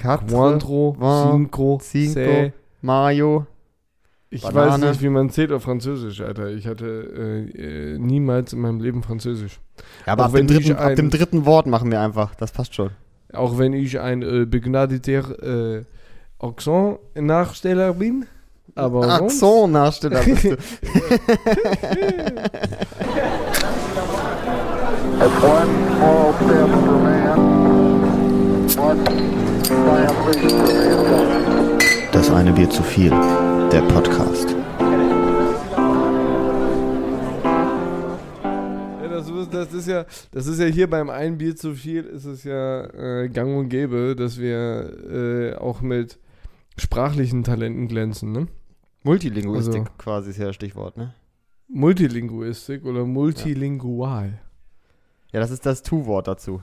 Quatre, Quattro, Vingt, Cinco, Cinco. Mario. Ich Banane. weiß nicht, wie man zählt auf Französisch, Alter. Ich hatte äh, äh, niemals in meinem Leben Französisch. Ja, aber ab dem, dritten, ab ein- dem dritten Wort machen wir einfach. Das passt schon. Auch wenn ich ein äh, begnadeter äh, Accent-Nachsteller bin. Aber Accent-Nachsteller bist du. It's one small step for man, one Das eine Bier zu viel. Der Podcast. Ja, das, ist, das, ist ja, das ist ja hier beim ein Bier zu viel, ist es ja äh, gang und gäbe, dass wir äh, auch mit sprachlichen Talenten glänzen. Ne? Multilinguistik Also- quasi ist ja das Stichwort, ne? Multilinguistik oder multilingual. Ja, das ist das Tu-Wort dazu.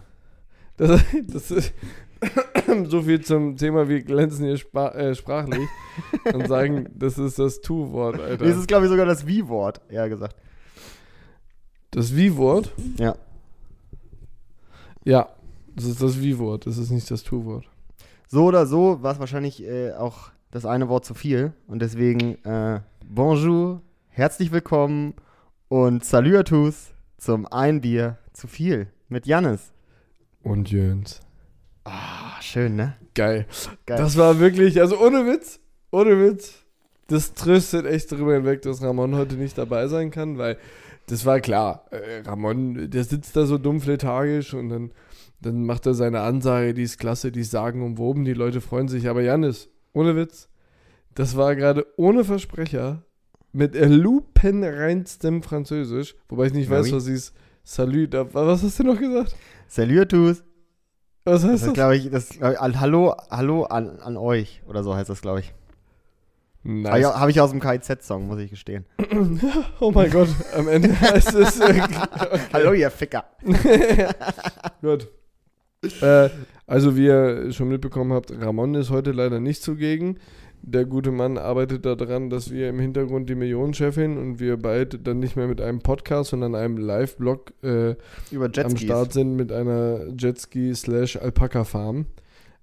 Das, das ist so viel zum Thema, wir glänzen hier äh, sprachlich und sagen, das ist das Tu-Wort, Alter. Das ist, glaube ich, sogar das Wie-Wort, eher gesagt. Das Wie-Wort? Ja. Ja, das ist das Wie-Wort, das ist nicht das Tu-Wort. So oder so war es wahrscheinlich äh, auch das eine Wort zu viel. Und deswegen äh, Bonjour, herzlich willkommen und Salut à tous zum Ein Bier zu viel mit Jannis. Und Jöns. Ah, schön, ne? Geil. Geil. Das war wirklich, also ohne Witz, ohne Witz, das tröstet echt darüber hinweg, dass Ramon heute nicht dabei sein kann, weil das war klar. Äh, Ramon, der sitzt da so dumpf lethargisch und dann, dann macht er seine Ansage, die ist klasse, die ist sagenumwoben, die Leute freuen sich. Aber Janis, ohne Witz, das war gerade ohne Versprecher mit lupenreinstem Französisch, wobei ich nicht Ja, weiß, oui. was hieß. Salut, da- was hast du noch gesagt? Salut à tous. Was Das heißt ist, das? glaube ich, das, glaub ich, an- Hallo, Hallo an, an euch oder so heißt das, glaube ich. Nice. Habe ich, hab ich aus dem KIZ-Song, muss ich gestehen. Oh mein Gott, am Ende heißt es. Okay. Hallo, ihr Ficker. Gut. Äh, also, wie ihr schon mitbekommen habt, Ramon ist heute leider nicht zugegen. Der gute Mann arbeitet daran, dass wir im Hintergrund die Millionenchefin und wir beide dann nicht mehr mit einem Podcast, sondern einem Live-Blog äh, am. Start sind mit einer Jetski-slash-Alpaka-Farm.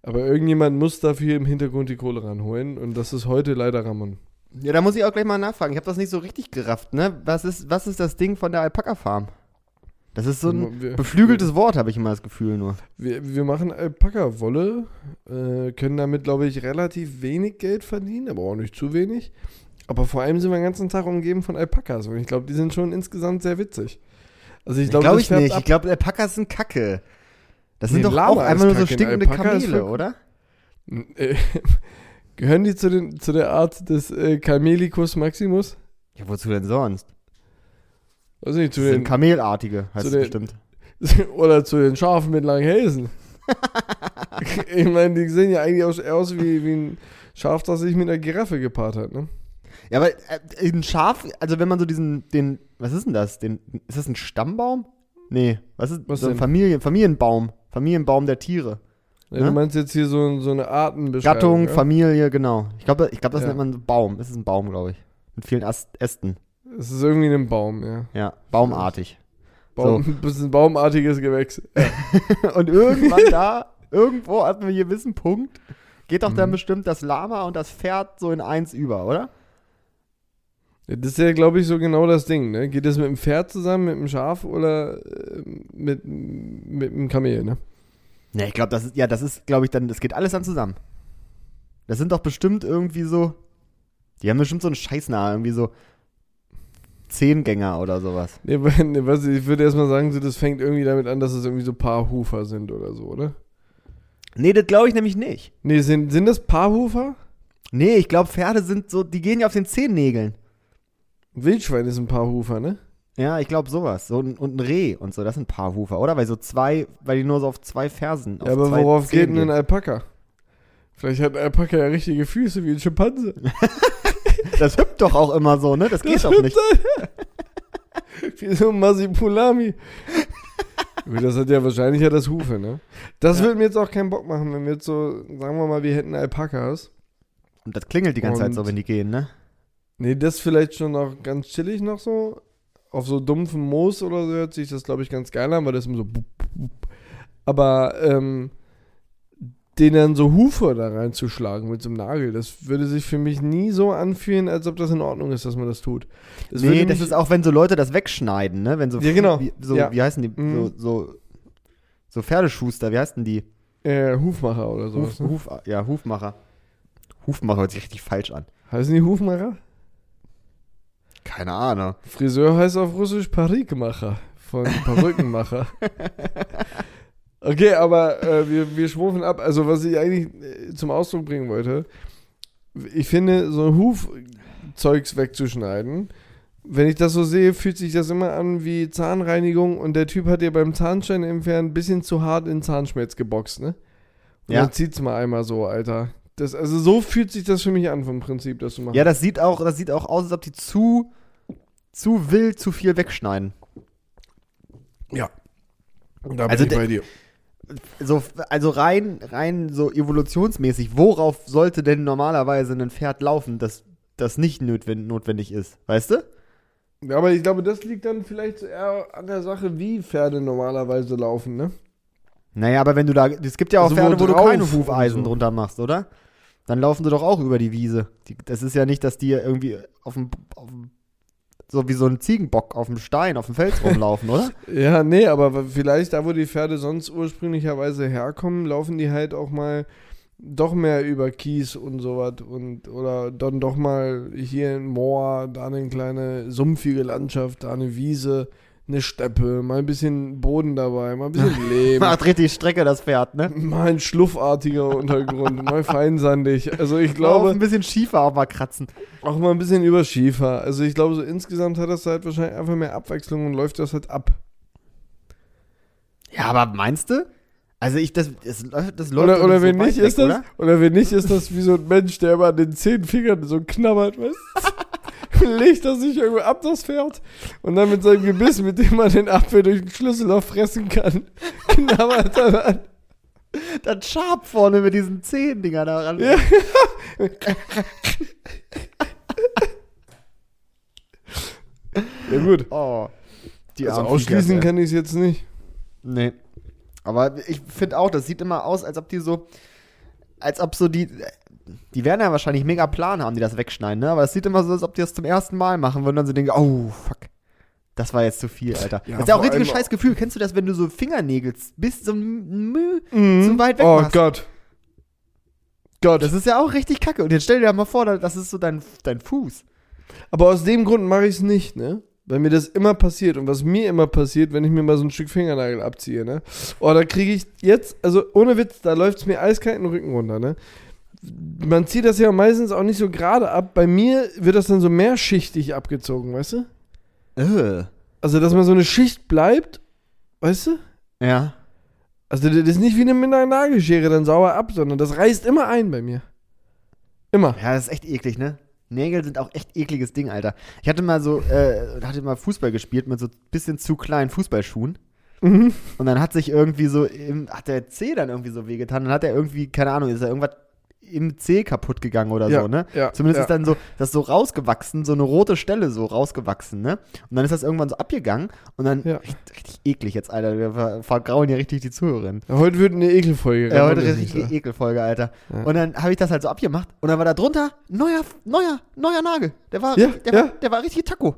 Aber irgendjemand muss dafür im Hintergrund die Kohle ranholen und das ist heute leider Ramon. Ja, da muss ich auch gleich mal nachfragen. Ich habe das nicht so richtig gerafft, ne? Was ist, was ist das Ding von der Alpaka-Farm? Das ist so ein Wir- beflügeltes Wort, habe ich immer das Gefühl nur. Wir, wir machen Alpaka-Wolle, äh, können damit, glaube ich, relativ wenig Geld verdienen, aber auch nicht zu wenig. Aber vor allem sind wir den ganzen Tag umgeben von Alpakas und ich glaube, die sind schon insgesamt sehr witzig. Also ich glaube, Glaube das ich nicht. ab. Ich glaube, Alpakas sind Kacke. Das Nee, sind doch Lama auch einfach nur so stinkende Kamele, oder? Äh, Gehören die zu, den, zu der Art des äh, Camelicus Maximus? Ja, wozu denn sonst? Weiß nicht, Das zu sind den, Kamelartige, heißt es den- bestimmt. oder zu den Schafen mit langen Hälsen. ich meine, die sehen ja eigentlich aus, aus wie, wie ein Schaf, das sich mit einer Giraffe gepaart hat, ne? Ja, aber äh, ein Schaf, also wenn man so diesen, den, was ist denn das? Den, ist das ein Stammbaum? Nee, was ist Was so ein? Familien, Familienbaum? Familienbaum der Tiere. Ja, Ne? Du meinst jetzt hier so, so eine Artenbeschreibung. Gattung, ja? Familie, genau. Ich glaube, ich glaub, das Ja. nennt man Baum. Das ist ein Baum, glaube ich. Mit vielen Ast Ästen. Es ist irgendwie ein Baum, ja. Ja, baumartig. Baum, ist ein baumartiges Gewächs. und irgendwann da, irgendwo hatten wir hier gewissen Punkt, geht doch dann Mhm. bestimmt das Lama und das Pferd so in eins über, oder? Ja, Das ist ja, glaube ich, so genau das Ding, ne? Geht das mit dem Pferd zusammen, mit dem Schaf oder äh, mit, mit dem Kamel, ne? Ne, ich glaube, das ist, ja, das ist, glaube ich, dann, das geht alles dann zusammen. Das sind doch bestimmt irgendwie so, die haben bestimmt so einen Scheißnahe, irgendwie so Zehngänger oder sowas. Nee, nee, was, ich würde erstmal sagen, so, das fängt irgendwie damit an, dass es irgendwie so Paarhufer sind oder so, oder? Nee, das glaube ich nämlich nicht. Nee, sind, sind das Paarhufer? Nee, ich glaube, Pferde sind so, die gehen ja auf den Zehennägeln. Wildschwein ist ein Paarhufer, ne? Ja, ich glaube sowas. So, ein- und ein Reh und so, das sind Paarhufer, oder? Weil so zwei, weil die nur so auf zwei Fersen. Ja, auf aber zwei worauf geht Zehen denn ein. Alpaka? Vielleicht hat ein Alpaka ja richtige Füße wie ein Schimpanse. Das hüpft doch auch immer so, ne? Das geht doch nicht. Wie so ein Masipulami. Das hat ja wahrscheinlich ja das Hufe, ne? Das Ja. würde mir jetzt auch keinen Bock machen, wenn wir jetzt so, sagen wir mal, wir hätten Alpakas. Und das klingelt die ganze Zeit so, wenn die gehen, ne? Nee, das vielleicht schon noch ganz chillig noch so. Auf so dumpfem Moos oder so hört sich das, glaube ich, ganz geil an, weil das immer so. Aber ähm, den dann so Hufe da reinzuschlagen mit so einem Nagel, das würde sich für mich nie so anfühlen, als ob das in Ordnung ist, dass man das tut. Das nee, das ist auch, wenn so Leute das wegschneiden, ne? Wenn so, Ja, genau. Wie, so, Ja. wie heißen die? Mhm. So, so, so Pferdeschuster, wie heißen die? äh, Hufmacher oder Huf, sowas. Ne? Huf, ja, Hufmacher. Hufmacher hört sich richtig falsch an. Heißen die Hufmacher? Keine Ahnung. Friseur heißt auf Russisch Parikmacher von Perückenmacher. okay, aber äh, wir, wir schwufen ab. Also, was ich eigentlich äh, zum Ausdruck bringen wollte, ich finde, so ein Hufzeugs wegzuschneiden, wenn ich das so sehe, fühlt sich das immer an wie Zahnreinigung und der Typ hat dir beim Zahnstein entfernen ein bisschen zu hart in den Zahnschmelz geboxt, ne? Und Ja. dann zieht's mal einmal so, Alter. Das, also so fühlt sich das für mich an vom Prinzip, das du machst. Ja, das sieht auch, das sieht auch aus, als ob die zu, zu wild zu viel wegschneiden. ja. Da bin Also ich bei dir. So, also rein, rein so evolutionsmäßig, worauf sollte denn normalerweise ein Pferd laufen, das, das nicht notwendig, ist? Weißt du? Ja, aber ich glaube, das liegt dann vielleicht eher an der Sache, wie Pferde normalerweise laufen, ne? Naja, aber wenn du da. Es gibt ja auch Also wo Pferde, wo du drauf keine Hufeisen so. drunter machst, oder? Dann laufen sie doch auch über die Wiese. Die, das ist ja nicht, dass die irgendwie auf dem, auf dem so wie so ein Ziegenbock auf dem Stein, auf dem Fels rumlaufen, oder? Ja, nee, aber vielleicht da, wo die Pferde sonst ursprünglicherweise herkommen, laufen die halt auch mal doch mehr über Kies und sowas und oder dann doch mal hier ein Moor, da eine kleine sumpfige Landschaft, da eine Wiese, eine Steppe, mal ein bisschen Boden dabei, mal ein bisschen Lehm. Macht richtig Strecke, das Pferd, ne? Mal ein schluffartiger Untergrund, mal feinsandig. Also ich Glaube, glaube, ein bisschen Schiefer auch mal kratzen. Auch mal ein bisschen über Schiefer. Also ich glaube, so insgesamt hat das halt wahrscheinlich einfach mehr Abwechslung und läuft das halt ab. Ja, aber meinst du? Also ich, das, das, läuft- das läuft Oder, oder so wenn nicht, weg, ist das, Oder? oder? wenn nicht, ist das wie so ein Mensch, der immer an den zehn Fingern so knabbert, weißt du? Legt er sich irgendwo ab, das Pferd, und dann mit seinem Gebiss, mit dem man den Apfel durch den Schlüsselloch fressen kann, knabbert er dann. Das Schab vorne mit diesen Zehendinger da ran. Ja. Ja gut. Oh. Die Also ausschließen kann ich es jetzt nicht. Nee. Aber ich finde auch, das sieht immer aus, als ob die so, als ob so die, die werden ja wahrscheinlich mega Plan haben, die das wegschneiden, ne? Aber es sieht immer so, als ob die das zum ersten Mal machen würden und dann so denken, oh, fuck. Das war jetzt zu viel, Alter. Ja, das ist ja auch richtiges allem- scheiß Gefühl. Kennst du das, wenn du so Fingernägel bis zum Müh Mhm. zu weit weg Oh machst? Gott. Gott. Das ist ja auch richtig kacke. Und jetzt stell dir mal vor, das ist so dein, dein Fuß. Aber aus dem Grund mache ich es nicht, ne? Weil mir das immer passiert und was mir immer passiert, wenn ich mir mal so ein Stück Fingernagel abziehe, ne? Oh, da kriege ich jetzt, also ohne Witz, da läuft es mir eiskalt den Rücken runter, ne? Man zieht das ja meistens auch nicht so gerade ab. Bei mir wird das dann so mehrschichtig abgezogen, weißt du? Äh. Also, dass man so eine Schicht bleibt, weißt du? Ja. Also, das ist nicht wie eine mit einer Nagelschere dann sauer ab, sondern das reißt immer ein bei mir. Immer. Ja, das ist echt eklig, ne? Nägel sind auch echt ekliges Ding, Alter. Ich hatte mal so, äh, hatte mal Fußball gespielt mit so bisschen zu kleinen Fußballschuhen. Mhm. Und dann hat sich irgendwie so, im, hat der C dann irgendwie so wehgetan. Dann hat er irgendwie, keine Ahnung, ist da irgendwas im C kaputt gegangen oder Ja, so, ne? ja, Zumindest ja. ist dann so, das so rausgewachsen, so eine rote Stelle so rausgewachsen, ne? Und dann ist das irgendwann so abgegangen und dann, Ja. richtig, richtig eklig jetzt, Alter. Wir ver- vergrauen hier richtig die Zuhörerin. Heute wird eine Ekelfolge. Ja, heute eine richtige. Ekelfolge, Alter. Und dann habe ich das halt so abgemacht und dann war da drunter neuer, neuer, neuer Nagel. Der war, der. War, der war richtig Taco.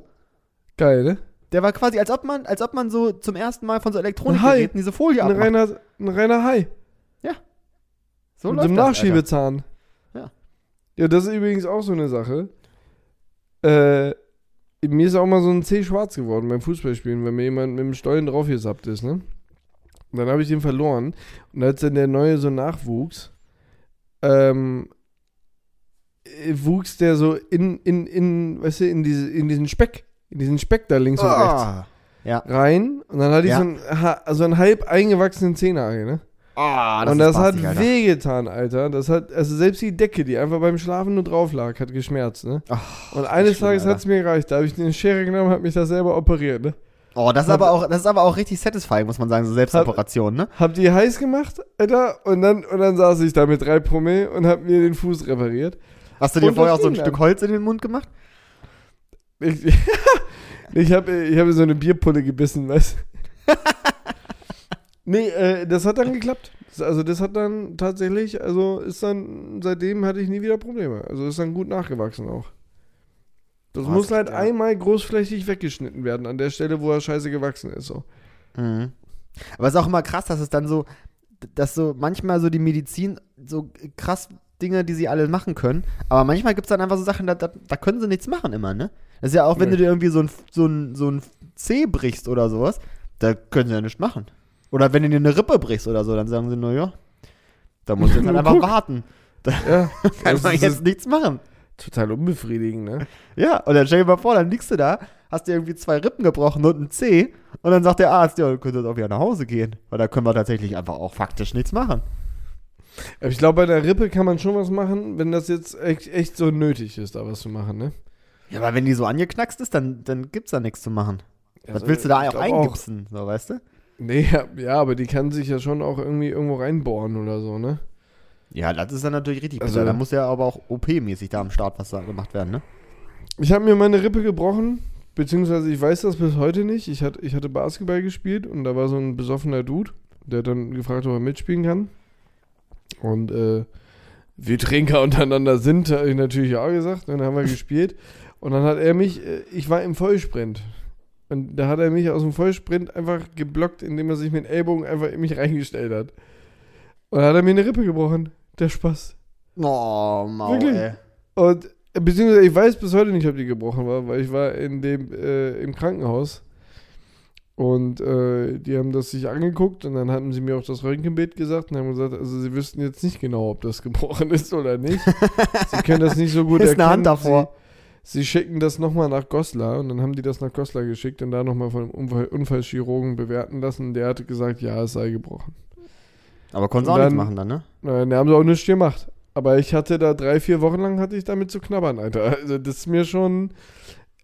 Geil, ne? Der war quasi, als ob man, als ob man so zum ersten Mal von so Ein. Elektronikgeräten diese Folie Ein abmacht. reiner, ein reiner Hai. So mit das, Alter. Nachschiebezahn. Ja. Ja, das ist übrigens auch so eine Sache. Äh, mir ist auch mal so ein C schwarz geworden beim Fußballspielen, wenn mir jemand mit dem Stollen draufgesappt ist, ne? Und dann habe ich den verloren. Und als dann der neue so nachwuchs, ähm, äh, wuchs der so in, in, in, weißt du, in, diese, in diesen Speck, in diesen Speck da links und rechts Ah. Ja. rein. Und dann hatte ich Ja. so, einen, so einen halb eingewachsenen Zehennagel, ne? Ah, und ist das hat Alter. wehgetan, Alter. Das hat, also selbst die Decke, die einfach beim Schlafen nur drauf lag, hat geschmerzt, ne? Ach, Und eines schlimm, Tages hat es mir gereicht. Da habe ich eine Schere genommen, habe mich da selber operiert, ne? Oh, das ist aber auch, das ist aber auch richtig satisfying, muss man sagen, so Selbstoperation, ne? Hab die heiß gemacht, Alter, und dann, und dann saß ich da mit drei Promille und hab mir den Fuß repariert. Hast du dir Und vorher das auch so ein Stück. Holz in den Mund gemacht? Ich, ich habe ich hab so eine Bierpulle gebissen, weißt du? Nee, äh, das hat dann geklappt. Das- Also das hat dann tatsächlich, also ist dann, seitdem hatte ich nie wieder Probleme. Also ist dann gut nachgewachsen auch. Das Boah, muss halt ja. einmal großflächig weggeschnitten werden, an der Stelle, wo er scheiße gewachsen ist. So. Mhm. Aber es ist auch immer krass, dass es dann so, dass so manchmal so die Medizin so krass Dinge, die sie alle machen können, aber manchmal gibt es dann einfach so Sachen, da, da, da können sie nichts machen immer, ne? Das ist ja auch, wenn Nee. du dir irgendwie so ein, so, ein, so ein Zeh brichst oder sowas, da können sie ja nichts machen. Oder wenn du dir eine Rippe brichst oder so, dann sagen sie nur, ja, da musst du jetzt halt einfach guck. warten. Ja, Kann man jetzt nichts machen. total unbefriedigend, ne? Ja, und dann stell dir mal vor, dann liegst du da, hast dir irgendwie zwei Rippen gebrochen und ein Zeh und dann sagt der Arzt, ja, du könntest auch wieder nach Hause gehen. Weil da können wir tatsächlich einfach auch faktisch nichts machen. Aber ich glaube, bei der Rippe kann man schon was machen, wenn das jetzt echt, echt so nötig ist, da was zu machen, ne? Ja, aber wenn die so angeknackst ist, dann, dann gibt's da nichts zu machen. Was Also, willst du da auch eingipsen, so, weißt du? Nee, ja, aber die kann sich ja schon auch irgendwie irgendwo reinbohren oder so, ne? Ja, das ist dann natürlich richtig Also-. Da muss ja aber auch OP-mäßig da am Start was da gemacht werden, ne? Ich habe mir meine Rippe gebrochen, beziehungsweise ich weiß das bis heute nicht. Ich, hatte ich hatte Basketball gespielt und da war so ein besoffener Dude, der hat dann gefragt, ob er mitspielen kann. Und äh, wir Trinker untereinander sind, habe ich natürlich ja gesagt. Dann haben wir gespielt. Und dann hat er mich, äh, ich war im Vollsprint. Und da hat er mich aus dem Vollsprint einfach geblockt, indem er sich mit dem Ellbogen einfach in mich reingestellt hat. Und dann hat er mir eine Rippe gebrochen. Der Spaß. Oh, Mau, Wirklich? ey. Und äh, beziehungsweise ich weiß bis heute nicht, ob die gebrochen war, weil ich war in dem äh, im Krankenhaus und äh, die haben das sich angeguckt und dann hatten sie mir auch das Röntgenbild gesagt und haben gesagt, also sie wüssten jetzt nicht genau, ob das gebrochen ist oder nicht. sie können das nicht so gut Ist erkennen. eine Hand davor. Sie, sie schicken das nochmal nach Goslar und dann haben die das nach Goslar geschickt und da nochmal von einem Unfall, Unfallchirurgen bewerten lassen. Der hatte gesagt, ja, es sei gebrochen. Aber konntest auch Und nichts dann- machen dann, ne? Nein, da haben sie auch nichts gemacht. Aber ich hatte da drei, vier Wochen lang hatte ich damit zu knabbern, Alter. Also das ist mir schon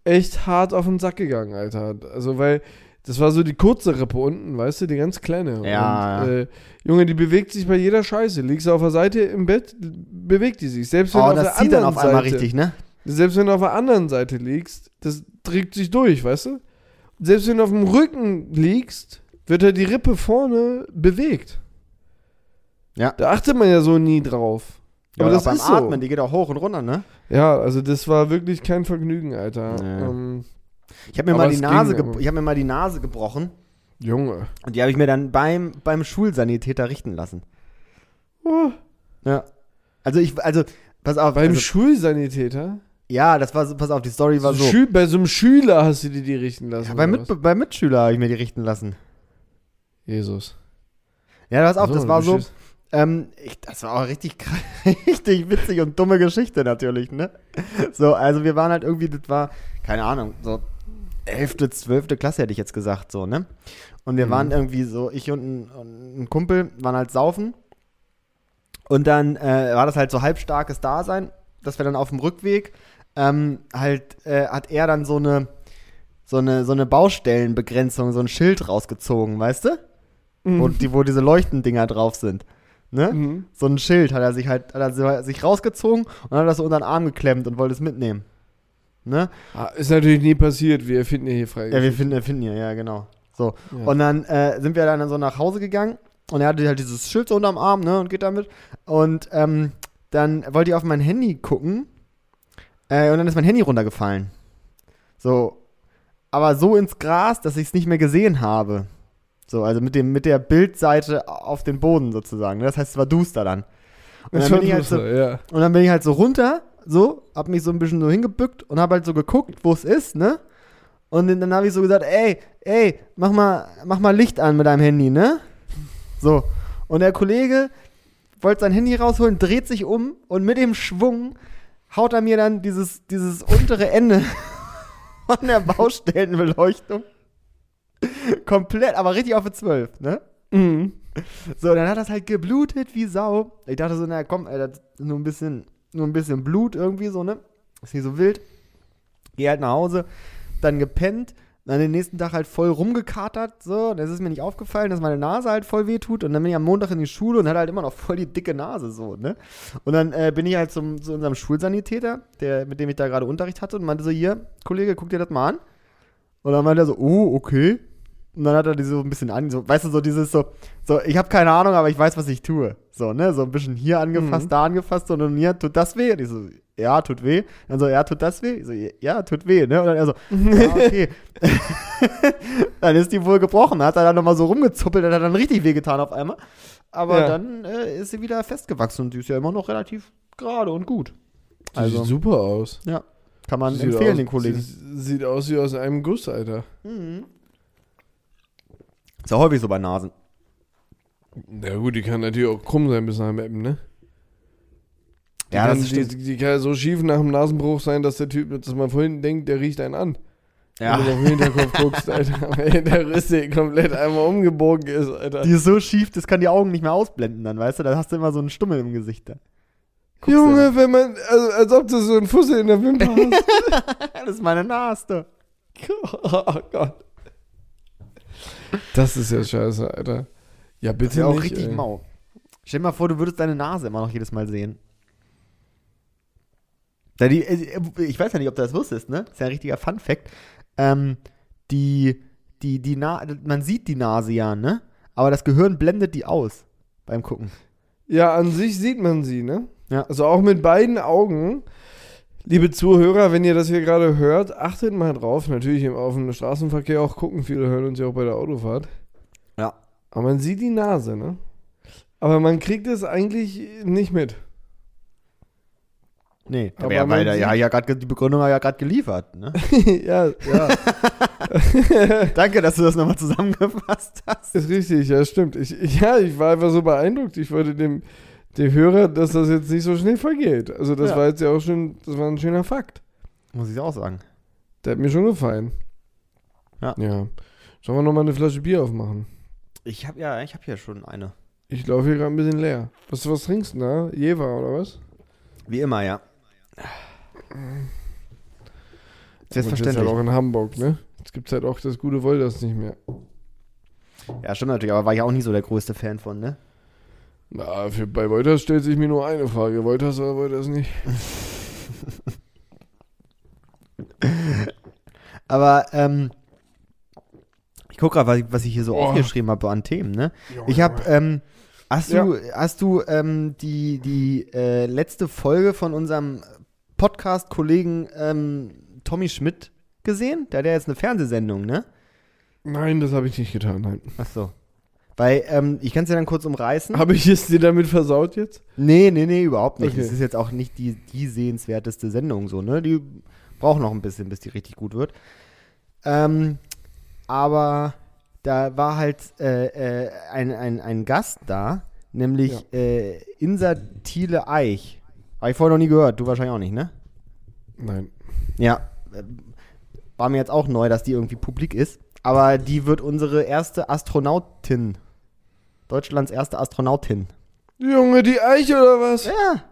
echt hart auf den Sack gegangen, Alter. Also weil das war so die kurze Rippe unten, weißt du, die ganz kleine. Ja, Und, äh, Junge, die bewegt sich bei jeder Scheiße. Liegst du auf der Seite im Bett, bewegt die sich. Selbst wenn du Oh, auf das der zieht dann anderen auf einmal Seite, richtig, ne? Selbst wenn du auf der anderen Seite liegst, das trägt sich durch, weißt du? Selbst wenn du auf dem Rücken liegst, wird ja die Rippe vorne bewegt. Ja. Da achtet man ja so nie drauf. Ja, Aber das beim ist so. Atmen, die geht auch hoch und runter, ne? Ja, also das war wirklich kein Vergnügen, Alter. Nee. Ähm, Ich habe mir, mal die Nase ich hab mir mal die Nase gebrochen Junge. und die habe ich mir dann beim, beim Schulsanitäter richten lassen. Oh, Ja. Also ich, also, pass auf. beim also, Schulsanitäter? Ja, das war so, pass auf, die Story war So so. Schül- bei so einem Schüler hast du dir die richten lassen. Ja, bei, Mit, was? bei Mitschüler habe ich mir die richten lassen. Jesus. Ja, pass auf, das war so. Ähm, ich, das war auch richtig, richtig witzig und dumme Geschichte natürlich, ne? So, also wir waren halt irgendwie, das war, keine Ahnung, so 11., 12. Klasse hätte ich jetzt gesagt, so, ne? Und wir Mhm. waren irgendwie so, ich und ein, und ein Kumpel waren halt saufen. Und dann äh, war das halt so halbstarkes Dasein, dass wir dann auf dem Rückweg ähm, halt, äh, hat er dann so eine, so eine, so eine Baustellenbegrenzung, so ein Schild rausgezogen, weißt du? Wo, die, wo diese Leuchtendinger drauf sind. Ne? Mhm. so ein Schild hat er sich halt hat er sich rausgezogen und hat das so unter den Arm geklemmt und wollte es mitnehmen. Ne? Ah, ist natürlich nie passiert. Wir finden ja hier frei. Ja, wir finden, finden hier, ja, genau. So. Ja. Und dann äh, sind wir dann so nach Hause gegangen und er hatte halt dieses Schild so unterm Arm, ne, und geht damit. Und ähm, dann wollte ich auf mein Handy gucken äh, und dann ist mein Handy runtergefallen. So. Aber so ins Gras, dass ich es nicht mehr gesehen habe. So, also mit, dem, mit der Bildseite auf den Boden sozusagen. ne? Das heißt, es war duster dann. Und dann, bin ich halt so, ja. und dann bin ich halt so runter, so, hab mich so ein bisschen so hingebückt und hab halt so geguckt, wo es ist, ne? Und dann, dann habe ich so gesagt, ey, ey, mach mal, mach mal Licht an mit deinem Handy, ne? So. Und der Kollege wollte sein Handy rausholen, dreht sich um und mit dem Schwung haut er mir dann dieses, dieses untere Ende von der Baustellenbeleuchtung komplett, aber richtig auf eine 12, ne? Mhm. So, dann hat das halt geblutet wie Sau. Ich dachte so, na komm, ey, nur ein bisschen, nur ein bisschen Blut irgendwie so, ne? Ist nicht so wild. Geh halt nach Hause, dann gepennt, dann den nächsten Tag halt voll rumgekatert, so. Und es ist mir nicht aufgefallen, dass meine Nase halt voll weh tut. Und dann bin ich am Montag in die Schule und hatte halt immer noch voll die dicke Nase, so, ne? Und dann äh, bin ich halt zum, zu unserem Schulsanitäter, der, mit dem ich da gerade Unterricht hatte, und meinte so, hier, Kollege, guck dir das mal an. Und dann meinte er so, oh, okay. Und dann hat er die so ein bisschen an, so, weißt du, so dieses so, so ich habe keine Ahnung, aber ich weiß, was ich tue. So, ne, so ein bisschen hier angefasst, Mhm. da angefasst und dann hier tut das weh. Und ich so, ja, tut weh. Dann so, ja, tut das weh? Ich so, ja, tut weh, ne? Und dann er so, ja, okay. dann ist die wohl gebrochen. Hat er dann nochmal so rumgezuppelt, hat er dann richtig wehgetan auf einmal. Aber Ja. dann äh, ist sie wieder festgewachsen und die ist ja immer noch relativ gerade und gut. Die Also, sieht super aus. ja, kann man Sieht empfehlen, aus, den Kollegen. sie- Sieht aus wie aus einem Guss, Alter. Mhm. Ist ja häufig so bei Nasen. Na gut, die kann natürlich auch krumm sein bis nach dem Eppen, ne? Die, Ja, kann, das die, stimmt. die kann so schief nach dem Nasenbruch sein, dass der Typ, dass man vorhin denkt, der riecht einen an. Ja. Wenn du auf den Hinterkopf guckst, Alter. Wenn der Risse komplett einmal umgebogen ist, Alter. Die ist so schief, das kann die Augen nicht mehr ausblenden dann, weißt du? Da hast du immer so einen Stummel im Gesicht. Da. Guckst Junge, wenn man, also, als ob du so einen Fussel in der Wimper hast. Das ist meine Nase. oh Gott. Das ist ja scheiße, Alter. Ja, Das bitte ist ja auch nicht, richtig ey. mau. Stell dir mal vor, du würdest deine Nase immer noch jedes Mal sehen. Die, äh, ich weiß ja nicht, ob du das wusstest, ne? Das ist ja ein richtiger Fun-Fact. Ähm, die, die, die Na man sieht die Nase ja, ne? Aber das Gehirn blendet die aus beim Gucken. Ja, an sich sieht man sie, ne? Ja. Also auch mit beiden Augen. Liebe Zuhörer, wenn ihr das hier gerade hört, achtet mal drauf. Natürlich im auf dem Straßenverkehr auch gucken. Viele hören uns ja auch bei der Autofahrt. Ja. Aber man sieht die Nase, ne? Aber man kriegt es eigentlich nicht mit. Nee, Aber ja, weil der, ja, ja grad, die Begründung hat ja gerade geliefert. Ne? ja, ja. Danke, dass du das nochmal zusammengefasst hast. Ist richtig, ja, stimmt. Ich, ja, ich war einfach so beeindruckt. Ich wollte dem, dem Hörer, dass das jetzt nicht so schnell vergeht. Also, das Ja. war jetzt ja auch schon, das war ein schöner Fakt. Muss ich auch sagen. Der hat mir schon gefallen. Ja. Ja. Sollen wir nochmal eine Flasche Bier aufmachen? Ich habe ja, ich habe hier schon eine. Ich laufe hier gerade ein bisschen leer. Was, was trinkst du da? Jever oder was? Wie immer, ja. Und jetzt halt Selbstverständlich. auch in Hamburg, ne? Jetzt gibt es halt auch das gute Wolders nicht mehr. Ja, stimmt natürlich, aber war ich auch nie so der größte Fan von, ne? Na, für, bei Wolters stellt sich mir nur eine Frage. Wolters oder Wolters nicht? Aber, ähm, ich gucke gerade, was, ich- was ich hier so Oh. aufgeschrieben habe an Themen, ne? Ich habe, ähm, hast Ja. du, hast du ähm, die, die äh, letzte Folge von unserem Podcast-Kollegen ähm, Tommy Schmidt gesehen? Der hat ja jetzt eine Fernsehsendung, ne? Nein, das habe ich nicht getan, nein. Ach so. Weil, ähm, ich kann es ja dann kurz umreißen. Habe ich es dir damit versaut jetzt? Nee, nee, nee, überhaupt nicht. Okay. Es ist jetzt auch nicht die, die sehenswerteste Sendung so, ne? Die braucht noch ein bisschen, bis die richtig gut wird. Ähm, aber da war halt äh, äh, ein, ein, ein Gast da, nämlich äh, Insa Thiele Eich. Habe ich vorher noch nie gehört, du wahrscheinlich auch nicht, ne? Nein. Ja, war mir jetzt auch neu, dass die irgendwie publik ist. Aber die wird unsere erste Astronautin. Deutschlands erste Astronautin. Junge, die Eiche oder was? Ja.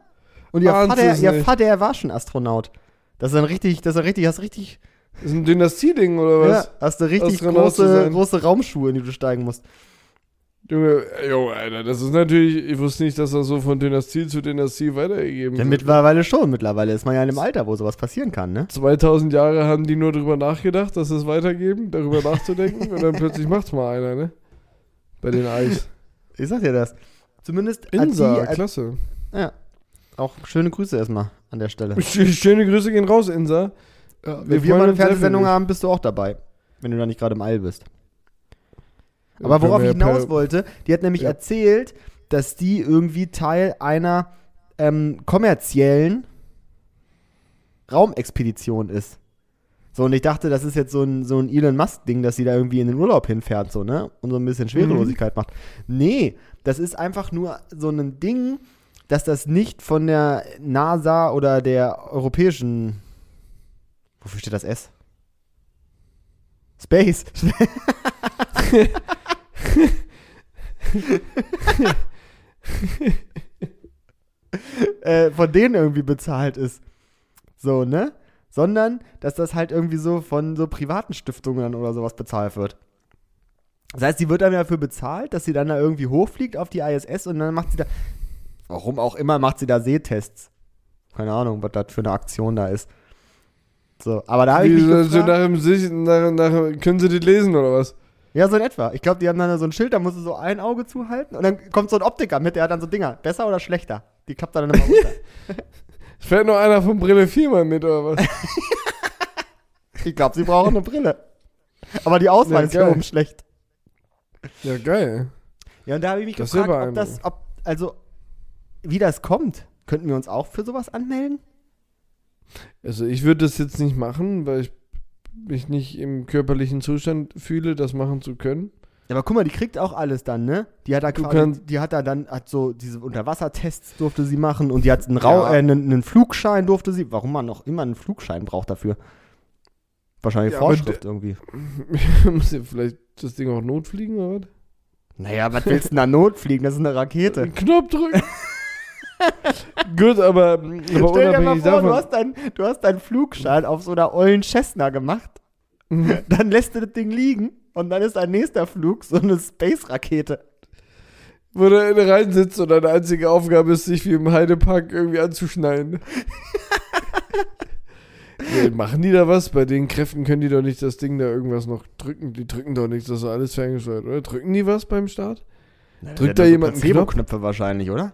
Und ihr Ahnst Vater, ihr. Vater, er war schon Astronaut. Das ist ein richtig, das ist ein richtig, hast richtig, Das ist ein Dynastie-Ding oder ja, was? hast du richtig Astronaut große, große Raumschuhe, in die du steigen musst. Junge, Junge, Alter, das ist natürlich, ich wusste nicht, dass das so von Dynastie zu Dynastie weitergegeben Ja, wird. mittlerweile schon. Mittlerweile ist man ja in einem Alter, wo sowas passieren kann, ne? 2000 Jahre haben die nur drüber nachgedacht, dass sie es weitergeben, darüber nachzudenken und dann plötzlich macht's mal einer, ne? Bei den Eis. Ich sag dir das. Zumindest Insa, die, klasse. ja. Auch schöne Grüße erstmal an der Stelle. Sch- Schöne Grüße gehen raus, Insa. Ja, Wenn wir mal eine Fernsehsendung haben, bist du auch dabei. Wenn du da nicht gerade im All bist. Aber worauf ich hinaus wollte, die hat nämlich Ja. erzählt, dass die irgendwie Teil einer ähm, kommerziellen Raumexpedition ist. So, und ich dachte, das ist jetzt so ein, so ein Elon Musk-Ding, dass sie da irgendwie in den Urlaub hinfährt, so, ne? Und so ein bisschen Schwerelosigkeit macht. Nee, das ist einfach nur so ein Ding, dass das nicht von der NASA oder der europäischen. Wofür steht das S? Space. äh, von denen irgendwie bezahlt ist. So, ne? Sondern, dass das halt irgendwie so von so privaten Stiftungen oder sowas bezahlt wird. Das heißt, sie wird dann dafür bezahlt, dass sie dann da irgendwie hochfliegt auf die ISS und dann macht sie da, warum auch immer, macht sie da Sehtests. Keine Ahnung, was das für eine Aktion da ist. So, aber da habe ich mich gefragt, nach dem nach, nach, können Sie die lesen oder was? Ja, so in etwa. Ich glaube, die haben dann so ein Schild, da musst du so ein Auge zuhalten und dann kommt so ein Optiker mit, der hat dann so Dinger. Besser oder schlechter? Die klappt dann immer runter. Fährt noch einer von Brille 4 mal mit, oder was? ich glaube, sie brauchen eine Brille. Aber die Auswahl Ja, ist oben schlecht. ja, geil. Ja, und da habe ich mich Das gefragt, ob das, ob, also, wie das kommt. Könnten wir uns auch für sowas anmelden? Also ich würde das jetzt nicht machen, weil ich mich nicht im körperlichen Zustand fühle, das machen zu können. Ja, aber guck mal, die kriegt auch alles dann, ne? Die hat da quasi, kannst- die hat da dann, hat so diese Unterwassertests durfte sie machen und die hat einen, Rau Ja. äh, einen, einen Flugschein durfte sie, warum man noch immer einen Flugschein braucht dafür. Wahrscheinlich Ja, Vorschrift irgendwie. Muss ja vielleicht das Ding auch notfliegen oder was? Naja, was willst du denn da notfliegen? Das ist eine Rakete. Knopf drücken. Gut, aber, aber Stell dir mal vor, du davon. hast, dein, du hast deinen Flugschein auf so einer ollen Cessna gemacht, dann lässt du das Ding liegen und dann ist dein nächster Flug so eine Space-Rakete. wo du in reinsitzt und deine einzige Aufgabe ist, sich wie im Heidepark irgendwie anzuschneiden. nee, machen die da was? Bei den Kräften können die doch nicht das Ding da irgendwas noch drücken. Die drücken doch nichts, das ist alles ferngesteuert, oder? Drücken die was beim Start? Drückt da jemand einen Knopf? Placebo-Knöpfe wahrscheinlich, oder?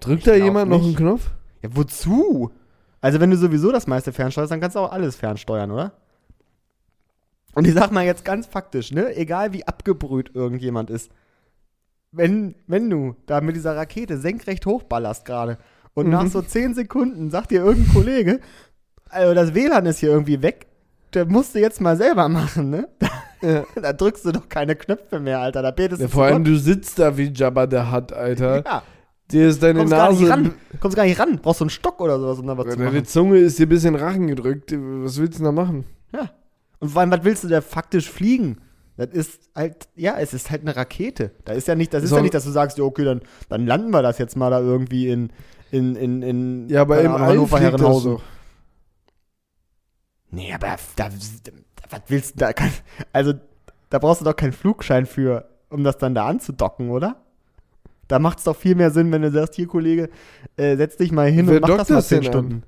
Drückt da jemand noch einen nicht. Knopf? Ja, wozu? Also, wenn du sowieso das meiste fernsteuerst, dann kannst du auch alles fernsteuern, oder? Und ich sag mal jetzt ganz faktisch, ne? Egal wie abgebrüht irgendjemand ist, wenn, wenn du da mit dieser Rakete senkrecht hochballerst gerade und Mhm. nach so 10 Sekunden sagt dir irgendein Kollege, also das WLAN ist hier irgendwie weg, der musst du jetzt mal selber machen, ne? Ja. Da drückst du doch keine Knöpfe mehr, Alter. Da betest ja du vor allem, du sitzt da wie Jabba der Hutt, Alter. ja, Dir ist deine kommst gar nicht Nase. ran. Kommst gar nicht ran. Brauchst du einen Stock oder sowas, um da was zu Deine machen. Zunge ist dir ein bisschen Rachen gedrückt. Was willst du denn da machen? Ja. Und vor allem, was willst du da faktisch fliegen? Das ist halt, ja, es ist halt eine Rakete. Da ist ja nicht, das ist So- ja nicht, dass du sagst, ja, okay, dann, dann landen wir das jetzt mal da irgendwie in, in, in, in Ja, aber im Hannover, Herrenhausen. doch. Nee, aber da, was willst du da? Also, da brauchst du doch keinen Flugschein für, um das dann da anzudocken, oder? Da macht es doch viel mehr Sinn, wenn du sagst, hier, Kollege, äh, setz dich mal hin Wer und mach das mal das zehn denn Stunden. an?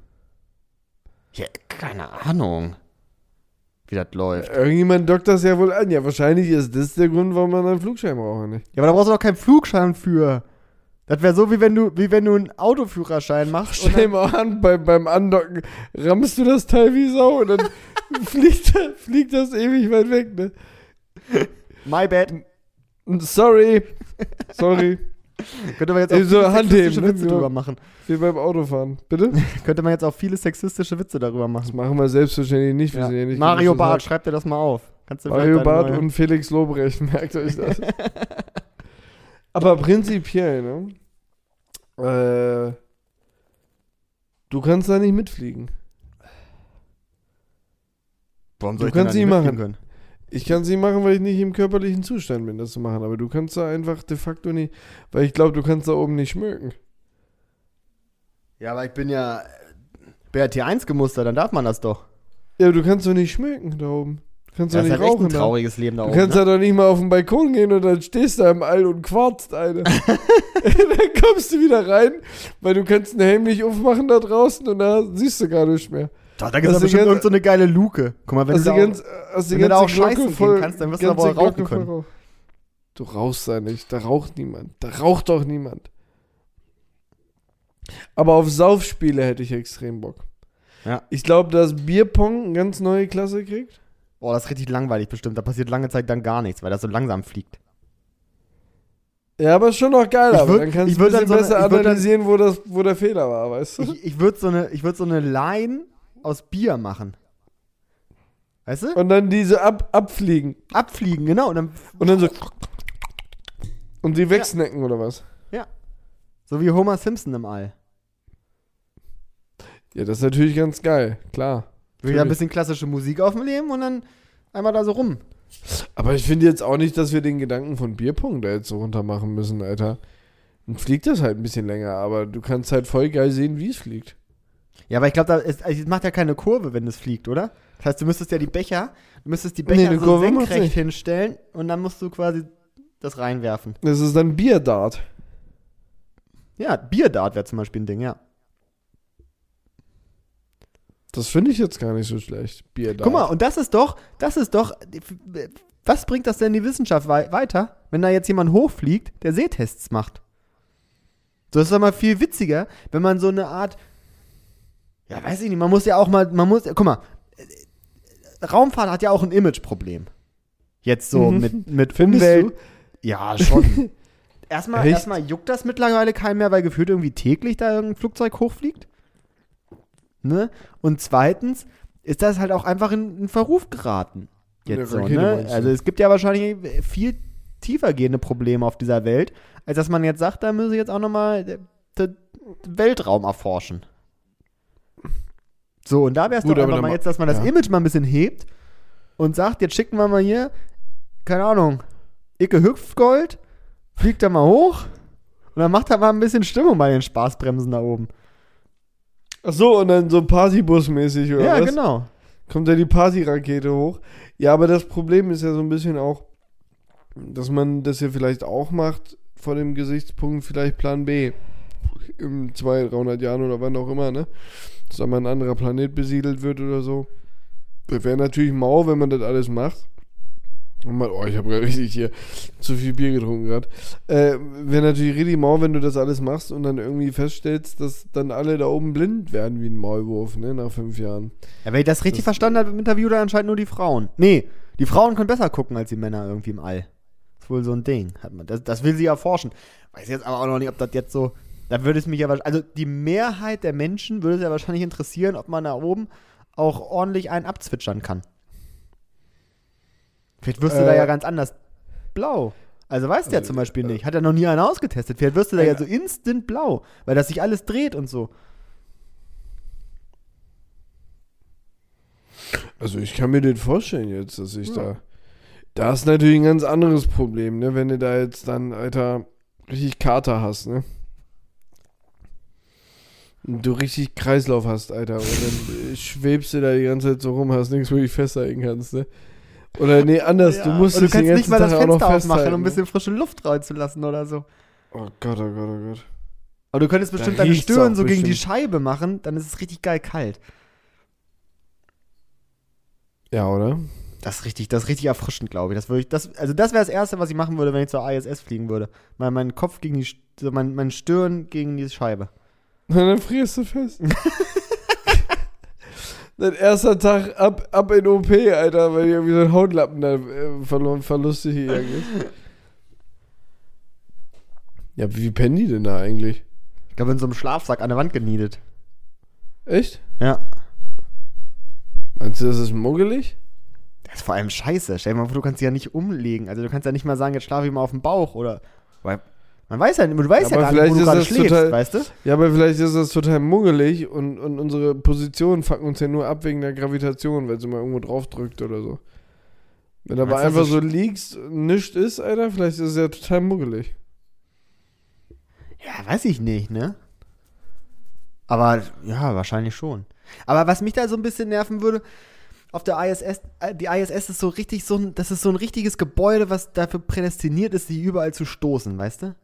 Ja, keine Ahnung, wie das läuft. Irgendjemand dockt das ja wohl an. Ja, wahrscheinlich ist das der Grund, warum man einen Flugschein braucht, nicht? Ja, aber da brauchst du doch keinen Flugschein für. Das wäre so, wie wenn du, wie wenn du einen Autoführerschein machst. Stell mal an, bei, beim Andocken rammst du das Teil wie Sau und dann fliegt, fliegt das ewig weit weg, ne? my bad. Sorry. Sorry. Könnte man jetzt auch So sexistische ne? Witze Ja. drüber machen. Wie beim Autofahren. Bitte? Könnte man jetzt auch viele sexistische Witze darüber Das machen. machen wir selbstverständlich nicht. Wir Ja. sind ja nicht Mario Barth, Hack. schreib dir das mal auf. Mario Barth und Felix Lobrecht, merkt euch das. Aber prinzipiell, ne? Äh, du kannst da nicht mitfliegen. Warum du ich kannst nicht machen. Können? Ich kann es nicht machen, weil ich nicht im körperlichen Zustand bin, das zu machen. Aber du kannst da einfach de facto nicht, weil ich glaube, du kannst da oben nicht schmücken. Ja, aber ich bin ja BRT1 gemustert, dann darf man das doch. Ja, aber du kannst doch nicht schmücken da oben. Du kannst Das doch ist nicht halt echt rauchen ein da. trauriges Leben da Du oben. kannst ne? da doch nicht mal auf den Balkon gehen und dann stehst du da im All und quarzt eine. dann kommst du wieder rein, weil du kannst einen Helm nicht aufmachen da draußen und da siehst du gar nichts mehr. Doch, da gibt es bestimmt ganz- irgend so eine geile Luke. Guck mal, wenn du da ganz, die wenn du da auch scheißen Glocke gehen voll, kannst, dann wirst du da ganze wohl rauchen voll können. rauch- Du rauchst da nicht, da raucht niemand. Da raucht doch niemand. Aber auf Saufspiele hätte ich extrem Bock. Ja. Ich glaube, dass Bierpong eine ganz neue Klasse kriegt. Boah, das ist richtig langweilig bestimmt. Da passiert lange Zeit dann gar nichts, weil das so langsam fliegt. Ja, aber ist schon noch geil, Ich aber würd- dann kannst du ein bisschen dann so besser eine- ich würd dann- analysieren, wo, das, wo der Fehler war, weißt du? Ich, ich würde so eine, ich würd so eine Line aus Bier machen. Weißt du? Und dann diese ab, abfliegen. Abfliegen, genau. Und dann, Und dann so. Und die wegsnacken oder was? so wie Homer Simpson im All. Ja, das ist natürlich ganz geil, klar. Wieder ein bisschen klassische Musik aufnehmen und dann einmal da so rum. Aber ich finde jetzt auch nicht, dass wir den Gedanken von Bierpong da jetzt so runter machen müssen, Alter. Dann fliegt das halt ein bisschen länger, aber du kannst halt voll geil sehen, wie es fliegt. Ja, aber ich glaube, also es macht ja keine Kurve, wenn es fliegt, oder? Das heißt, du müsstest ja die Becher, du müsstest die Becher eine so Kurve senkrecht hinstellen und dann musst du quasi das reinwerfen. Das ist dann Bierdart. Ja, Bierdart wäre zum Beispiel ein Ding, ja. Das finde ich jetzt gar nicht so schlecht. Bierdart. Guck mal, und das ist doch, das ist doch, Was bringt das denn die Wissenschaft wei weiter, wenn da jetzt jemand hochfliegt, der Sehtests macht? So ist doch mal viel witziger, wenn man so eine Art. Ja, weiß ich nicht, man muss ja auch mal. Man muss. Guck mal, äh, Raumfahrt hat ja auch ein Imageproblem. Jetzt so Mhm. mit, mit du? Ja, schon. erstmal, Echt? erstmal juckt das mittlerweile keinen mehr, weil gefühlt irgendwie täglich da irgendein Flugzeug hochfliegt. Ne? Und zweitens ist das halt auch einfach in, in Verruf geraten. Jetzt so, ne? Also es gibt ja wahrscheinlich viel tiefer gehende Probleme auf dieser Welt, als dass man jetzt sagt, da müsse jetzt auch nochmal den Weltraum erforschen. So, und da wäre es doch einfach mal ma- jetzt, dass man das ja. Image mal ein bisschen hebt und sagt, jetzt schicken wir mal hier, keine Ahnung, Icke Hüpfgold, fliegt da mal hoch und dann macht er mal ein bisschen Stimmung bei den Spaßbremsen da oben. Ach so, und dann so Partybus-mäßig, oder ja, was? genau. Kommt da die Partyrakete hoch. Ja, aber das Problem ist ja so ein bisschen auch, dass man das ja vielleicht auch macht, vor dem Gesichtspunkt vielleicht Plan B. In 200, 300 Jahren oder wann auch immer, ne? Dass da mal ein anderer Planet besiedelt wird oder so. Das wäre natürlich mau, wenn man das alles macht. Und man, oh, ich habe gerade richtig hier zu viel Bier getrunken gerade. Äh, wäre natürlich richtig mau, wenn du das alles machst und dann irgendwie feststellst, dass dann alle da oben blind werden wie ein Maulwurf, ne? Nach fünf Jahren. Ja, wenn ich das richtig Das- verstanden habe im Interview, dann anscheinend nur die Frauen. Nee, die Frauen können besser gucken als die Männer irgendwie im All. Ist wohl so ein Ding. Hat man, das, das will sie erforschen. Weiß jetzt aber auch noch nicht, ob das jetzt so. Da würde es mich ja wahrscheinlich. Also die Mehrheit der Menschen würde es ja wahrscheinlich interessieren, ob man da oben auch ordentlich einen abzwitschern kann. Vielleicht wirst du da Äh, ja ganz anders blau. Also weißt du ja also, zum Beispiel äh, nicht. Hat ja noch nie einer ausgetestet. Vielleicht wirst du da ja Ein- so instant blau, weil das sich alles dreht und so. Also ich kann mir das vorstellen jetzt, dass ich da. Da ist natürlich ein ganz anderes Problem, ne? Wenn du da jetzt dann, Alter, richtig Kater hast, ne? Du richtig Kreislauf hast, Alter. Und dann äh, schwebst du da die ganze Zeit so rum, hast nichts, wo du dich festhalten kannst, ne? Oder nee, anders, du musst und du kannst nicht mal das Tag Fenster aufmachen, um ein bisschen frische Luft reinzulassen oder so. Oh Gott, oh Gott, oh Gott. Aber du könntest Da bestimmt deine Stirn so gegen die bestimmt. Scheibe machen, dann ist es richtig geil kalt. Ja, oder? Das ist richtig, das ist richtig erfrischend, glaube ich. Das würde ich, das, also das wäre das Erste, was ich machen würde, wenn ich zur ISS fliegen würde. Mal meinen Kopf gegen die, so mein, mein Stirn gegen die Scheibe. Und dann frierst du fest. Dein erster Tag ab, ab in OP, Alter, weil irgendwie so ein Hautlappen da äh, verloren, verlustig gegangen ist. Ja, wie pennen die denn da eigentlich? Ich glaube, in so einem Schlafsack an der Wand geniedet. Echt? Ja. Meinst du, das ist muggelig? Das ist vor allem scheiße. Stell dir mal vor, du kannst dich ja nicht umlegen. Also du kannst ja nicht mal sagen, jetzt schlafe ich mal auf dem Bauch oder. Weil man weiß ja, du weißt ja, Aber gar nicht, wo du gerade schläfst, total- weißt du? Ja, aber vielleicht ist das total muggelig und, und unsere Position fuckt uns ja nur ab wegen der Gravitation, weil sie mal irgendwo drauf drückt oder so. Wenn du aber einfach so liegst, nichts ist, Alter, vielleicht ist es ja total muggelig. Ja, weiß ich nicht, ne? Aber ja, wahrscheinlich schon. Aber was mich da so ein bisschen nerven würde, auf der ISS, äh, die ISS ist so richtig so ein, das ist so ein richtiges Gebäude, was dafür prädestiniert ist, sie überall zu stoßen, weißt du?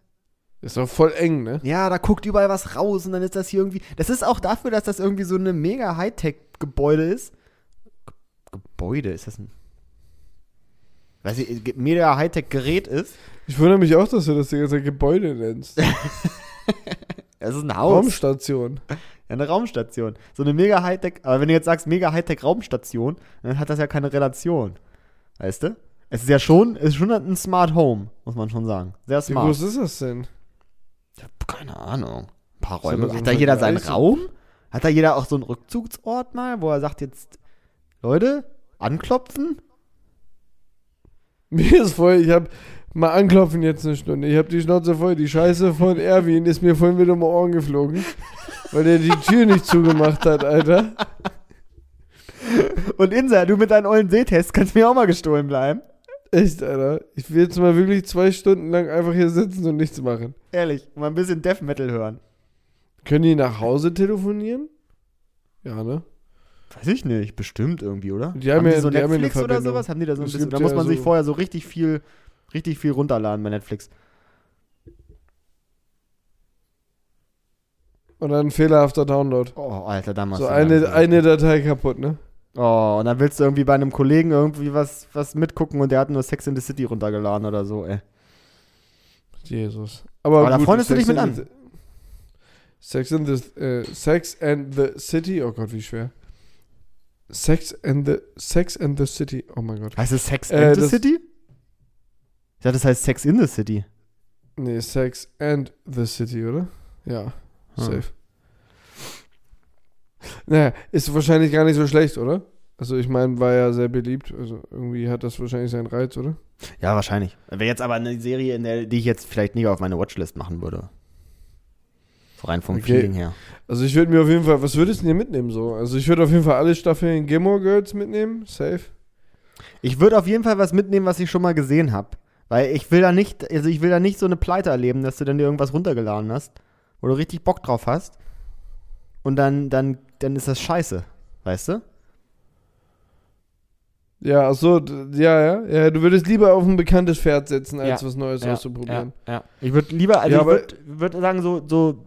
Ist doch voll eng, ne? Ja, da guckt überall was raus und dann ist das hier irgendwie. Das ist auch dafür, dass das irgendwie so eine mega Hightech-Gebäude ist. Ge Gebäude, ist das ein. Weiß ich, mega Hightech-Gerät ist. Ich wundere mich auch, dass du das die ganze Zeit Gebäude nennst. Es ist ein Haus. Raumstation. Ja, eine Raumstation. So eine mega Hightech, aber wenn du jetzt sagst mega Hightech Raumstation, dann hat das ja keine Relation. Weißt du? Es ist ja schon, es ist schon ein Smart Home, muss man schon sagen. Sehr Wie smart. groß ist das denn? Ja, keine Ahnung. Ein paar Räume. Hat da jeder seinen? Raum? Hat da jeder auch so einen Rückzugsort mal, wo er sagt jetzt, Leute, anklopfen? Mir ist voll, ich hab mal anklopfen jetzt eine Stunde. Ich hab die Schnauze voll. Die Scheiße von Erwin ist mir vorhin wieder um die Ohren geflogen. Weil der die Tür nicht zugemacht hat, Alter. Und Insa, du mit deinen ollen Sehtests kannst mir auch mal gestohlen bleiben. Echt, Alter. Ich will jetzt mal wirklich zwei Stunden lang einfach hier sitzen und nichts machen. Ehrlich, mal ein bisschen Death Metal hören. Können die nach Hause telefonieren? Ja, ne? Weiß ich nicht, bestimmt irgendwie, oder? Die haben ja- so die haben ja eine Netflix oder sowas? Haben die da so ein bisschen, da muss ja man sich so- vorher so richtig viel, richtig viel runterladen bei Netflix. Und dann ein fehlerhafter Download. Oh, Alter, damals. So eine, eine Datei kaputt, ne? Oh, und dann willst du irgendwie bei einem Kollegen irgendwie was, was mitgucken und der hat nur Sex in the City runtergeladen oder so, ey. Jesus. Aber, Aber da gut, freundest du dich Sex mit an. the- Sex in the äh, Sex and the City. Oh Gott, wie schwer. Sex and the Sex and the City. Oh mein Gott. Heißt es Sex Äh, in the City? Dachte, das heißt Sex in the City. Nee, Sex and the City, oder? Ja, Hm. safe. Naja, ist wahrscheinlich gar nicht so schlecht, oder? Also ich meine, war ja sehr beliebt. Also irgendwie hat das wahrscheinlich seinen Reiz, oder? Ja, wahrscheinlich. Wäre jetzt aber eine Serie, in der, die ich jetzt vielleicht nicht auf meine Watchlist machen würde. So rein vom Okay. Feeling her. Also ich würde mir auf jeden Fall, was würdest du denn hier mitnehmen so? Also ich würde auf jeden Fall alle Staffeln Gilmore Girls mitnehmen, safe. Ich würde auf jeden Fall was mitnehmen, was ich schon mal gesehen habe. Weil ich will da nicht, also ich will da nicht so eine Pleite erleben, dass du dann dir irgendwas runtergeladen hast, wo du richtig Bock drauf hast. Und dann, dann, dann ist das scheiße. Weißt du? Ja, ach so, ja, ja, ja. Du würdest lieber auf ein bekanntes Pferd setzen, als Ja, was Neues auszuprobieren. Ja, ja. Ich würde lieber, also Ja, ich würde würd sagen, so, so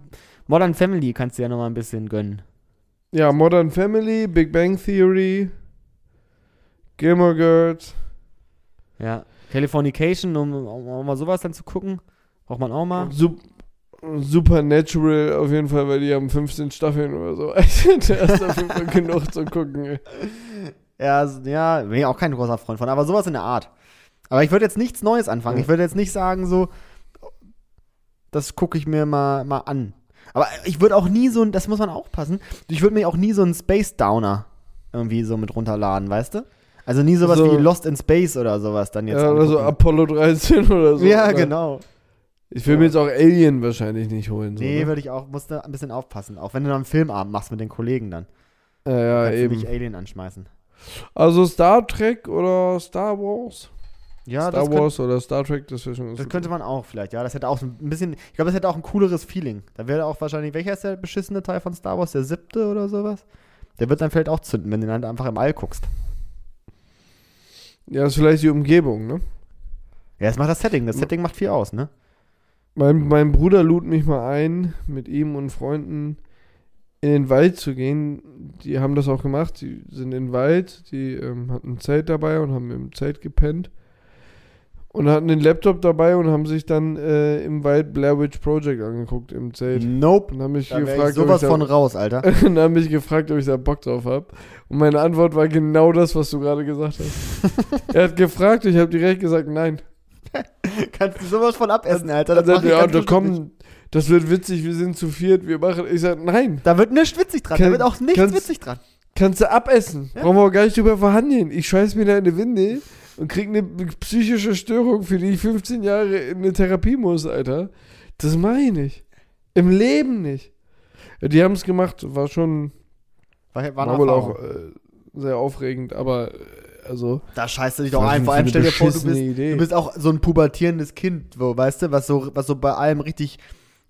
Modern Family kannst du ja noch mal ein bisschen gönnen. Ja, Modern Family, Big Bang Theory, Gilmore Girls. Ja. Californication, um, um, um mal sowas dann zu gucken, braucht man auch mal. Sup Supernatural auf jeden Fall, weil die haben 15 Staffeln oder so. Also, da ist auf jeden Fall genug zu gucken. ey. Ja, ja, bin ich auch kein großer Freund von, aber sowas in der Art. Aber ich würde jetzt nichts Neues anfangen. Ja. Ich würde jetzt nicht sagen, so, das gucke ich mir mal, mal an. Aber ich würde auch nie so ein, das muss man aufpassen, ich würde mir auch nie so einen Space Downer irgendwie so mit runterladen, weißt du? Also nie sowas So. wie Lost in Space oder sowas dann jetzt. Ja, oder so. Apollo 13 oder so. ja, oder? genau. Ich will mir jetzt auch Alien wahrscheinlich nicht holen. So, Nee, ne? würde ich auch, musst du ein bisschen aufpassen. Auch wenn du dann einen Filmabend machst mit den Kollegen dann. ja, ja, du eben. nicht Alien anschmeißen. Also Star Trek oder Star Wars? Ja, Star das, könnt, Wars oder Star Trek, das wäre schon das könnte man auch vielleicht, ja. Das hätte auch ein bisschen, ich glaube, das hätte auch ein cooleres Feeling. Da wäre auch wahrscheinlich, welcher ist der beschissene Teil von Star Wars? Der siebte oder sowas? Der wird dann vielleicht auch zünden, wenn du dann einfach im All guckst. Ja, ist vielleicht die Umgebung, ne? Ja, das macht das Setting. Das Setting macht viel aus, ne? Mein, mein Bruder lud mich mal ein, mit ihm und Freunden in den Wald zu gehen. Die haben das auch gemacht. Die sind in den Wald, die ähm, hatten ein Zelt dabei und haben im Zelt gepennt. Und hatten den Laptop dabei und haben sich dann äh, im Wald Blair Witch Project angeguckt im Zelt. Nope. Und haben mich Da wär ich gefragt, sowas ob ich von da, raus, Alter. und haben mich gefragt, ob ich da Bock drauf habe. Und meine Antwort war genau das, was du gerade gesagt hast. er hat gefragt, ich habe direkt gesagt, nein. Kannst du sowas von abessen, Alter. Das ich ja, da kommen, das wird witzig, wir sind zu viert, wir machen. Ich sag, nein, Da wird nichts witzig dran. Kann- da wird auch nichts kannst- witzig dran. kannst du abessen. Ja. Brauchen wir auch gar nicht drüber verhandeln. Ich scheiß mir da in eine Winde und krieg eine psychische Störung, für die ich 15 Jahre in eine Therapie muss, Alter. Das mach ich nicht. Im Leben nicht. Die haben es gemacht, war schon, War, war war, wohl auch äh, sehr aufregend, aber äh, also. Da scheißt du dich doch ein. Vor allem stell dir vor, du bist, Idee. du bist auch so ein pubertierendes Kind, wo, weißt du, was so, was so bei allem richtig,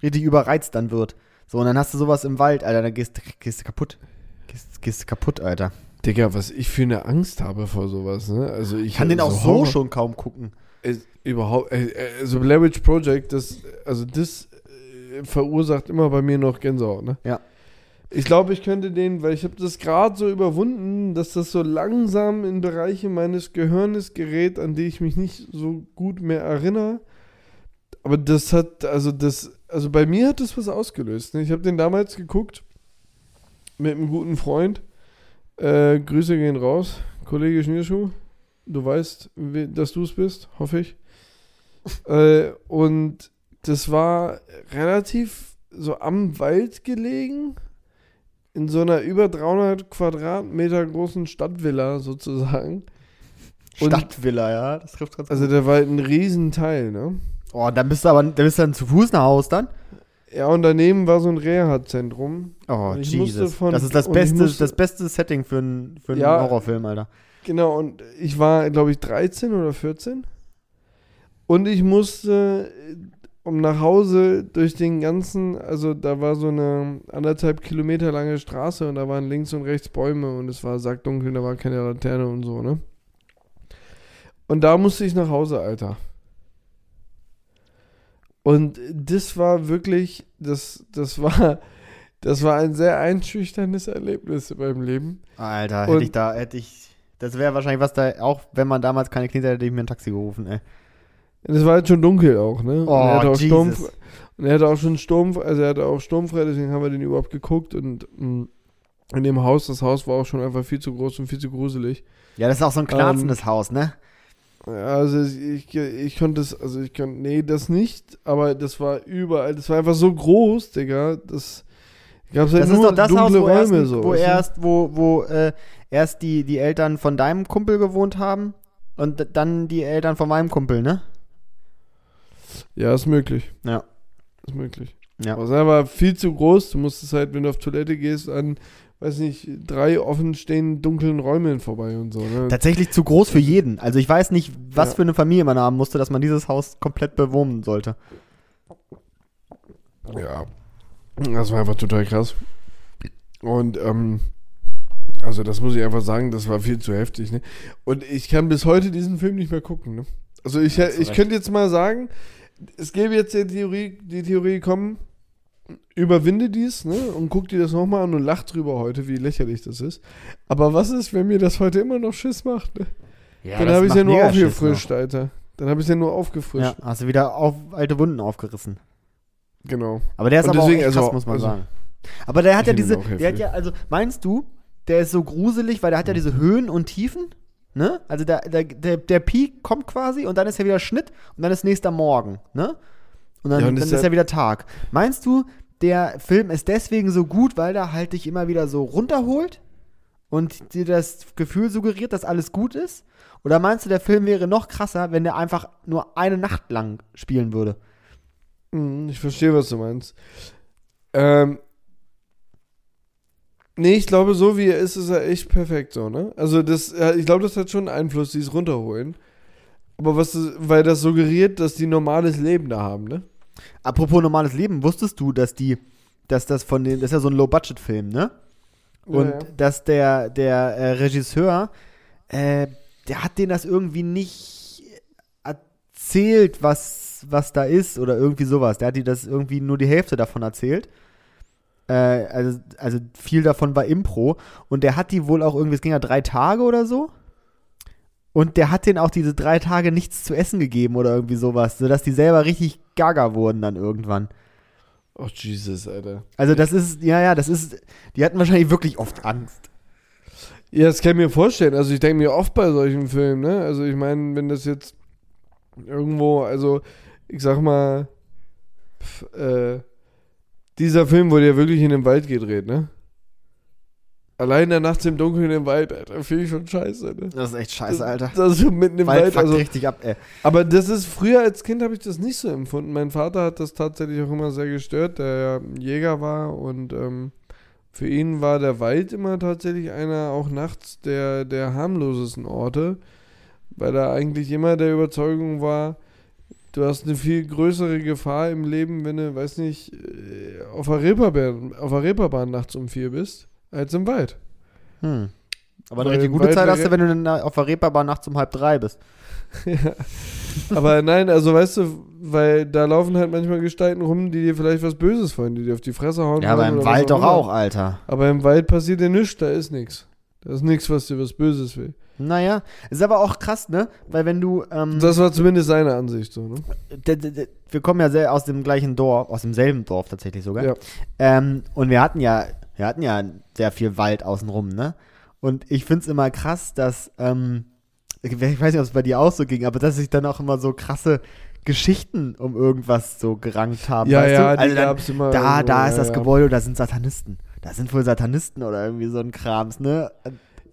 richtig überreizt dann wird. So, und dann hast du sowas im Wald, Alter, dann gehst, gehst du kaputt. Gehst, gehst du kaputt, Alter. Digga, was ich für eine Angst habe vor sowas, ne? Also ich kann den auch so Horror- schon kaum gucken. Äh, überhaupt, äh, äh, also Blair Witch Project, das, also das äh, verursacht immer bei mir noch Gänsehaut, ne? Ja. Ich glaube, ich könnte den, weil ich habe das gerade so überwunden, dass das so langsam in Bereiche meines Gehirnes gerät, an die ich mich nicht so gut mehr erinnere. Aber das hat, also das, also bei mir hat das was ausgelöst. Ne? Ich habe den damals geguckt mit einem guten Freund. Äh, Grüße gehen raus, Kollege Schnierschuh. Du weißt, we- dass du es bist, hoffe ich. äh, und das war relativ so am Wald gelegen, in so einer über 300 Quadratmeter großen Stadtvilla sozusagen. Und- Stadtvilla, ja, das trifft ganz Also gut. der war halt ein Riesenteil, ne? Oh, dann bist du aber, dann bist du dann zu Fuß nach Haus dann? Ja, und daneben war so ein Reha-Zentrum. Oh, Jesus. von- das ist das beste, musste- das beste Setting für, einen für einen Ja. Horrorfilm, Alter. Genau, und ich war, glaube ich, 13 oder 14. Und ich musste, um nach Hause durch den ganzen, also da war so eine anderthalb Kilometer lange Straße und da waren links und rechts Bäume und es war sackdunkel, da war keine Laterne und so, ne? Und da musste ich nach Hause, Alter. Und das war wirklich, das, das war, Das war ein sehr einschüchterndes Erlebnis in meinem Leben. Alter, Und- hätte ich da, hätte ich. Das wäre wahrscheinlich was da, auch wenn man damals keine Kinder hätte, hätte ich mir ein Taxi gerufen, ey. Es war halt schon dunkel auch, ne? Oh, und er hatte auch Sturm, Jesus. und er hatte auch schon Sturm, also er hatte auch sturmfrei, deswegen haben wir den überhaupt geguckt und mh, in dem Haus, das Haus war auch schon einfach viel zu groß und viel zu gruselig. Ja, das ist auch so ein knarzendes Haus, ne? Also ich, ich konnte es, also ich konnte, nee, das nicht, aber das war überall, das war einfach so groß, Digga, das gab halt Das ist nur doch das Haus, wo erst, Räume so. wo erst, wo, wo äh, erst die, die Eltern von deinem Kumpel gewohnt haben und dann die Eltern von meinem Kumpel, ne? Ja, ist möglich. Ja. Ist möglich. Ja. Aber es war viel zu groß, du musstest halt, wenn du auf Toilette gehst, an, weiß nicht, drei offen stehenden dunklen Räumen vorbei und so, ne? Tatsächlich zu groß für jeden. Also ich weiß nicht, was Ja. für eine Familie man haben musste, dass man dieses Haus komplett bewohnen sollte. Ja. Das war einfach total krass. Und, ähm, also das muss ich einfach sagen, das war viel zu heftig, ne? Und ich kann bis heute diesen Film nicht mehr gucken, ne? Also ich, du ich könnte jetzt mal sagen, es gäbe jetzt die Theorie, die Theorie kommen, überwinde dies, ne? Und guck dir das nochmal an und lach drüber heute, wie lächerlich das ist. Aber was ist, wenn mir das heute immer noch Schiss macht, ne? Ja, Dann habe ich es ja nur aufgefrischt, Alter. Dann habe ich es ja nur aufgefrischt. Ja, hast du wieder auf, alte Wunden aufgerissen. Genau. Aber der ist Und aber deswegen, auch echt also- krass, muss man also- sagen. Aber der hat ja diese, der hat ja, also meinst du, der ist so gruselig, weil der hat ja diese Höhen und Tiefen, ne? Also der, der, der, der Peak kommt quasi und dann ist ja wieder Schnitt und dann ist nächster Morgen, ne? Und dann, Ja, und dann ist ist ja- wieder Tag. Meinst du, der Film ist deswegen so gut, weil der halt dich immer wieder so runterholt und dir das Gefühl suggeriert, dass alles gut ist? Oder meinst du, der Film wäre noch krasser, wenn der einfach nur eine Nacht lang spielen würde? Mhm, Ich verstehe, was du meinst. Ähm, nee, ich glaube, so wie er ist, ist er echt perfekt so, ne? Also das, ich glaube, das hat schon einen Einfluss, dieses runterholen. Aber was, weil das suggeriert, dass die normales Leben da haben, ne? Apropos normales Leben, wusstest du, dass die, dass das von den, das ist ja so ein Low-Budget-Film, ne? Und Ja, ja. dass der, der äh, Regisseur, äh, der hat denen das irgendwie nicht erzählt, was, was da ist oder irgendwie sowas. Der hat die das irgendwie nur die Hälfte davon erzählt. Äh, also, also viel davon war Impro. Und der hat die wohl auch irgendwie, es ging ja drei Tage oder so. Und der hat denen auch diese drei Tage nichts zu essen gegeben oder irgendwie sowas, sodass die selber richtig gaga wurden dann irgendwann. Oh, Jesus, Alter. Also das ist, ja, ja, das ist, die hatten wahrscheinlich wirklich oft Angst. Ja, das kann ich mir vorstellen. Also ich denke mir oft bei solchen Filmen, ne? Also ich meine, wenn das jetzt irgendwo, also ich sag mal, pf, äh, dieser Film wurde ja wirklich in den Wald gedreht, ne? Allein da nachts im Dunkeln im Wald, Alter, finde ich schon scheiße, ne? Das ist echt scheiße, Alter. Das ist so mitten im Wald Wald, also. richtig ab, ey. Aber das ist, früher als Kind habe ich das nicht so empfunden. Mein Vater hat das tatsächlich auch immer sehr gestört, der ja Jäger war und ähm, für ihn war der Wald immer tatsächlich einer auch nachts der, der harmlosesten Orte, weil er eigentlich immer der Überzeugung war, du hast eine viel größere Gefahr im Leben, wenn du, weiß nicht, äh, auf der Reeperbahn, auf der Reeperbahn nachts um vier bist, als im Wald. Hm. Aber Weil eine richtig gute Wald Zeit hast du, wenn du dann auf der Reeperbahn nachts um halb drei bist. Ja. Aber nein, also weißt du, weil da laufen halt manchmal Gestalten rum, die dir vielleicht was Böses wollen, die dir auf die Fresse hauen. Ja, aber im Wald doch auch, Alter. Aber im Wald passiert dir nichts, da ist nichts. Da ist nichts, was dir was Böses will. Naja, ist aber auch krass, ne? Weil wenn du, ähm, Das war zumindest seine Ansicht so, ne? wir kommen ja sehr aus dem gleichen Dorf, aus demselben Dorf tatsächlich sogar. Ja. Ähm, und wir hatten ja, wir hatten ja sehr viel Wald außenrum, ne? Und ich find's immer krass, dass, ähm, ich weiß nicht, ob es bei dir auch so ging, aber dass sich dann auch immer so krasse Geschichten um irgendwas so gerankt haben. Ja, weißt ja, du? Also die dann, gab's immer. da, so, da ja, ist das ja. Gebäude, da sind Satanisten. Da sind wohl Satanisten oder irgendwie so ein Krams, ne?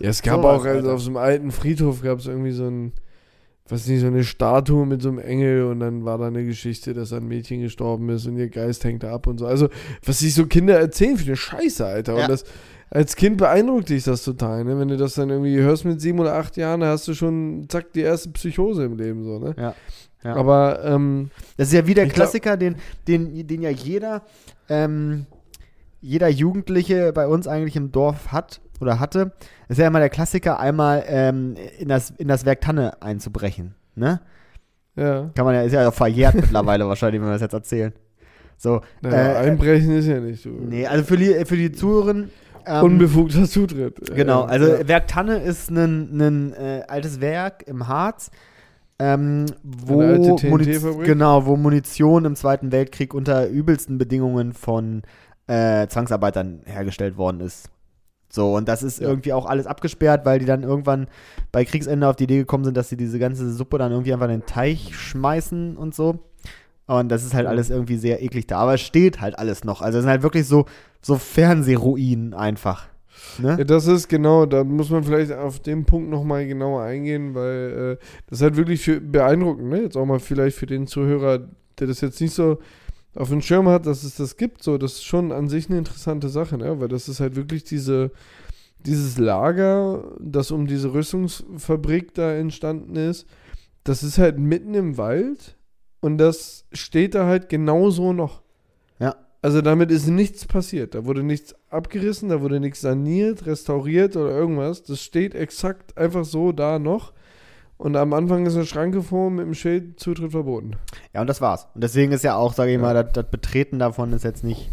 Ja, es gab auch, also auf so einem alten Friedhof gab es irgendwie so ein, weiß nicht, so eine Statue mit so einem Engel und dann war da eine Geschichte, dass ein Mädchen gestorben ist und ihr Geist hängt da ab und so. Also, was sich so Kinder erzählen für eine Scheiße, Alter. Ja. Und das, als Kind beeindruckt dich das total, ne? Wenn du das dann irgendwie hörst mit sieben oder acht Jahren, da hast du schon, zack, die erste Psychose im Leben, so, ne? Ja. Ja. Aber, ähm, Das ist ja wie der Klassiker, den, den, den ja jeder, ähm, jeder Jugendliche bei uns eigentlich im Dorf hat oder hatte. Ist ja immer der Klassiker, einmal ähm, in, das, in das Werk Tanne einzubrechen. Ne? ja. Kann man ja, ist ja auch verjährt mittlerweile wahrscheinlich, wenn wir das jetzt erzählen. So, Naja, äh, einbrechen ist ja nicht so. nee, also für die, für die Zuhörerinnen. ähm, Unbefugter Zutritt. Genau, also ja. Werk Tanne ist ein, ein äh, altes Werk im Harz, ähm, wo, TNT-Fabrik? genau, wo Munition im Zweiten Weltkrieg unter übelsten Bedingungen von äh, Zwangsarbeitern hergestellt worden ist. So, und das ist irgendwie auch alles abgesperrt, weil die dann irgendwann bei Kriegsende auf die Idee gekommen sind, dass sie diese ganze Suppe dann irgendwie einfach in den Teich schmeißen und so. Und das ist halt alles irgendwie sehr eklig da. Aber es steht halt alles noch. Also es sind halt wirklich so, so Fernsehruinen einfach. Ne? Ja, das ist genau, da muss man vielleicht auf den Punkt nochmal genauer eingehen, weil äh, das ist halt wirklich für, beeindruckend, ne? Jetzt auch mal vielleicht für den Zuhörer, der das jetzt nicht so auf dem Schirm hat, dass es das gibt, so, das ist schon an sich eine interessante Sache, ne? Weil das ist halt wirklich diese, dieses Lager, das um diese Rüstungsfabrik da entstanden ist, das ist halt mitten im Wald und das steht da halt genauso noch. Ja. Also damit ist nichts passiert. Da wurde nichts abgerissen, da wurde nichts saniert, restauriert oder irgendwas. Das steht exakt einfach so da noch. Und am Anfang ist eine Schranke vor mit dem Schild Zutritt verboten. Ja, und das war's. Und deswegen ist ja auch, sage ich Ja. mal, das, das Betreten davon ist jetzt nicht,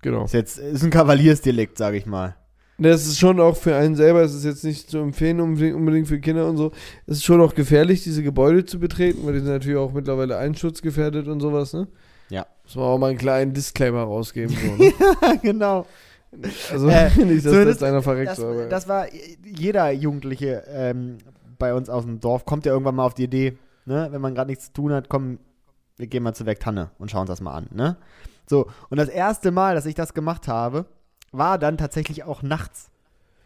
Genau. ist jetzt, ist ein Kavaliersdelikt, sage ich mal. Das ist schon auch für einen selber, es ist jetzt nicht zu empfehlen, unbedingt für Kinder und so. Es ist schon auch gefährlich, diese Gebäude zu betreten, weil die sind natürlich auch mittlerweile einschutzgefährdet und sowas, ne? Ja. Muss man auch mal einen kleinen Disclaimer rausgeben. So, ne? genau. Also Äh, nicht, dass zumindest das einer verreckt. Das, so, das war jeder Jugendliche ähm, bei uns aus dem Dorf, kommt ja irgendwann mal auf die Idee, ne, wenn man gerade nichts zu tun hat, komm, wir gehen mal zu Werktanne und schauen uns das mal an, ne? So, und das erste Mal, dass ich das gemacht habe, war dann tatsächlich auch nachts.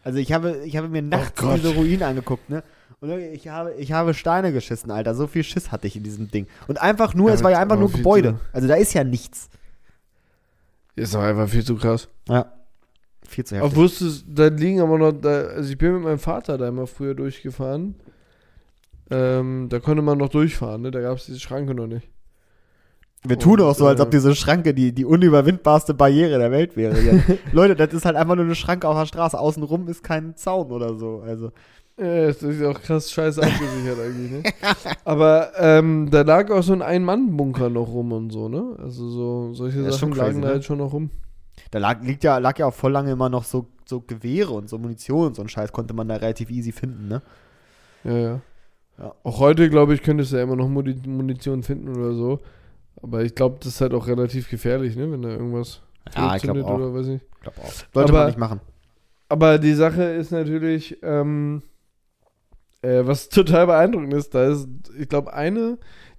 Also ich habe, ich habe mir nachts Gott. diese Ruinen angeguckt, ne? Und ich habe, ich habe Steine geschissen, Alter. So viel Schiss hatte ich in diesem Ding. Und einfach nur, Ja, es war ja einfach nur Gebäude. zu- Also da ist ja nichts. ist doch einfach viel zu krass. Ja. Viel zu heftig. Auch wusstest, da liegen aber noch, da, also ich bin mit meinem Vater da immer früher durchgefahren. Ähm, da konnte man noch durchfahren, ne? Da gab es diese Schranke noch nicht. Wir tun auch so, als äh, ob diese Schranke die, die unüberwindbarste Barriere der Welt wäre. Ja. Leute, das ist halt einfach nur eine Schranke auf der Straße. Außenrum ist kein Zaun oder so. Also. Ja, das ist auch krass scheiße abgesichert eigentlich, ne? Aber ähm, da lag auch so ein Ein-Mann-Bunker noch rum und so, ne? Also so solche Ja, Sachen schon lagen crazy, da ne? halt schon noch rum. Da lag, liegt ja, lag ja auch voll lange immer noch so, so Gewehre und so Munition und so ein Scheiß konnte man da relativ easy finden, ne? Ja, ja. Ja. Auch heute, glaube ich, könntest du ja immer noch Muni Munition finden oder so. Aber ich glaube, das ist halt auch relativ gefährlich, ne? Wenn da irgendwas Ja, ich glaube zündet auch. oder weiß ich. Ich glaube auch. Sollte Aber- man nicht machen. Aber die Sache ist natürlich, ähm, äh, was total beeindruckend ist, da ist, ich glaube, eine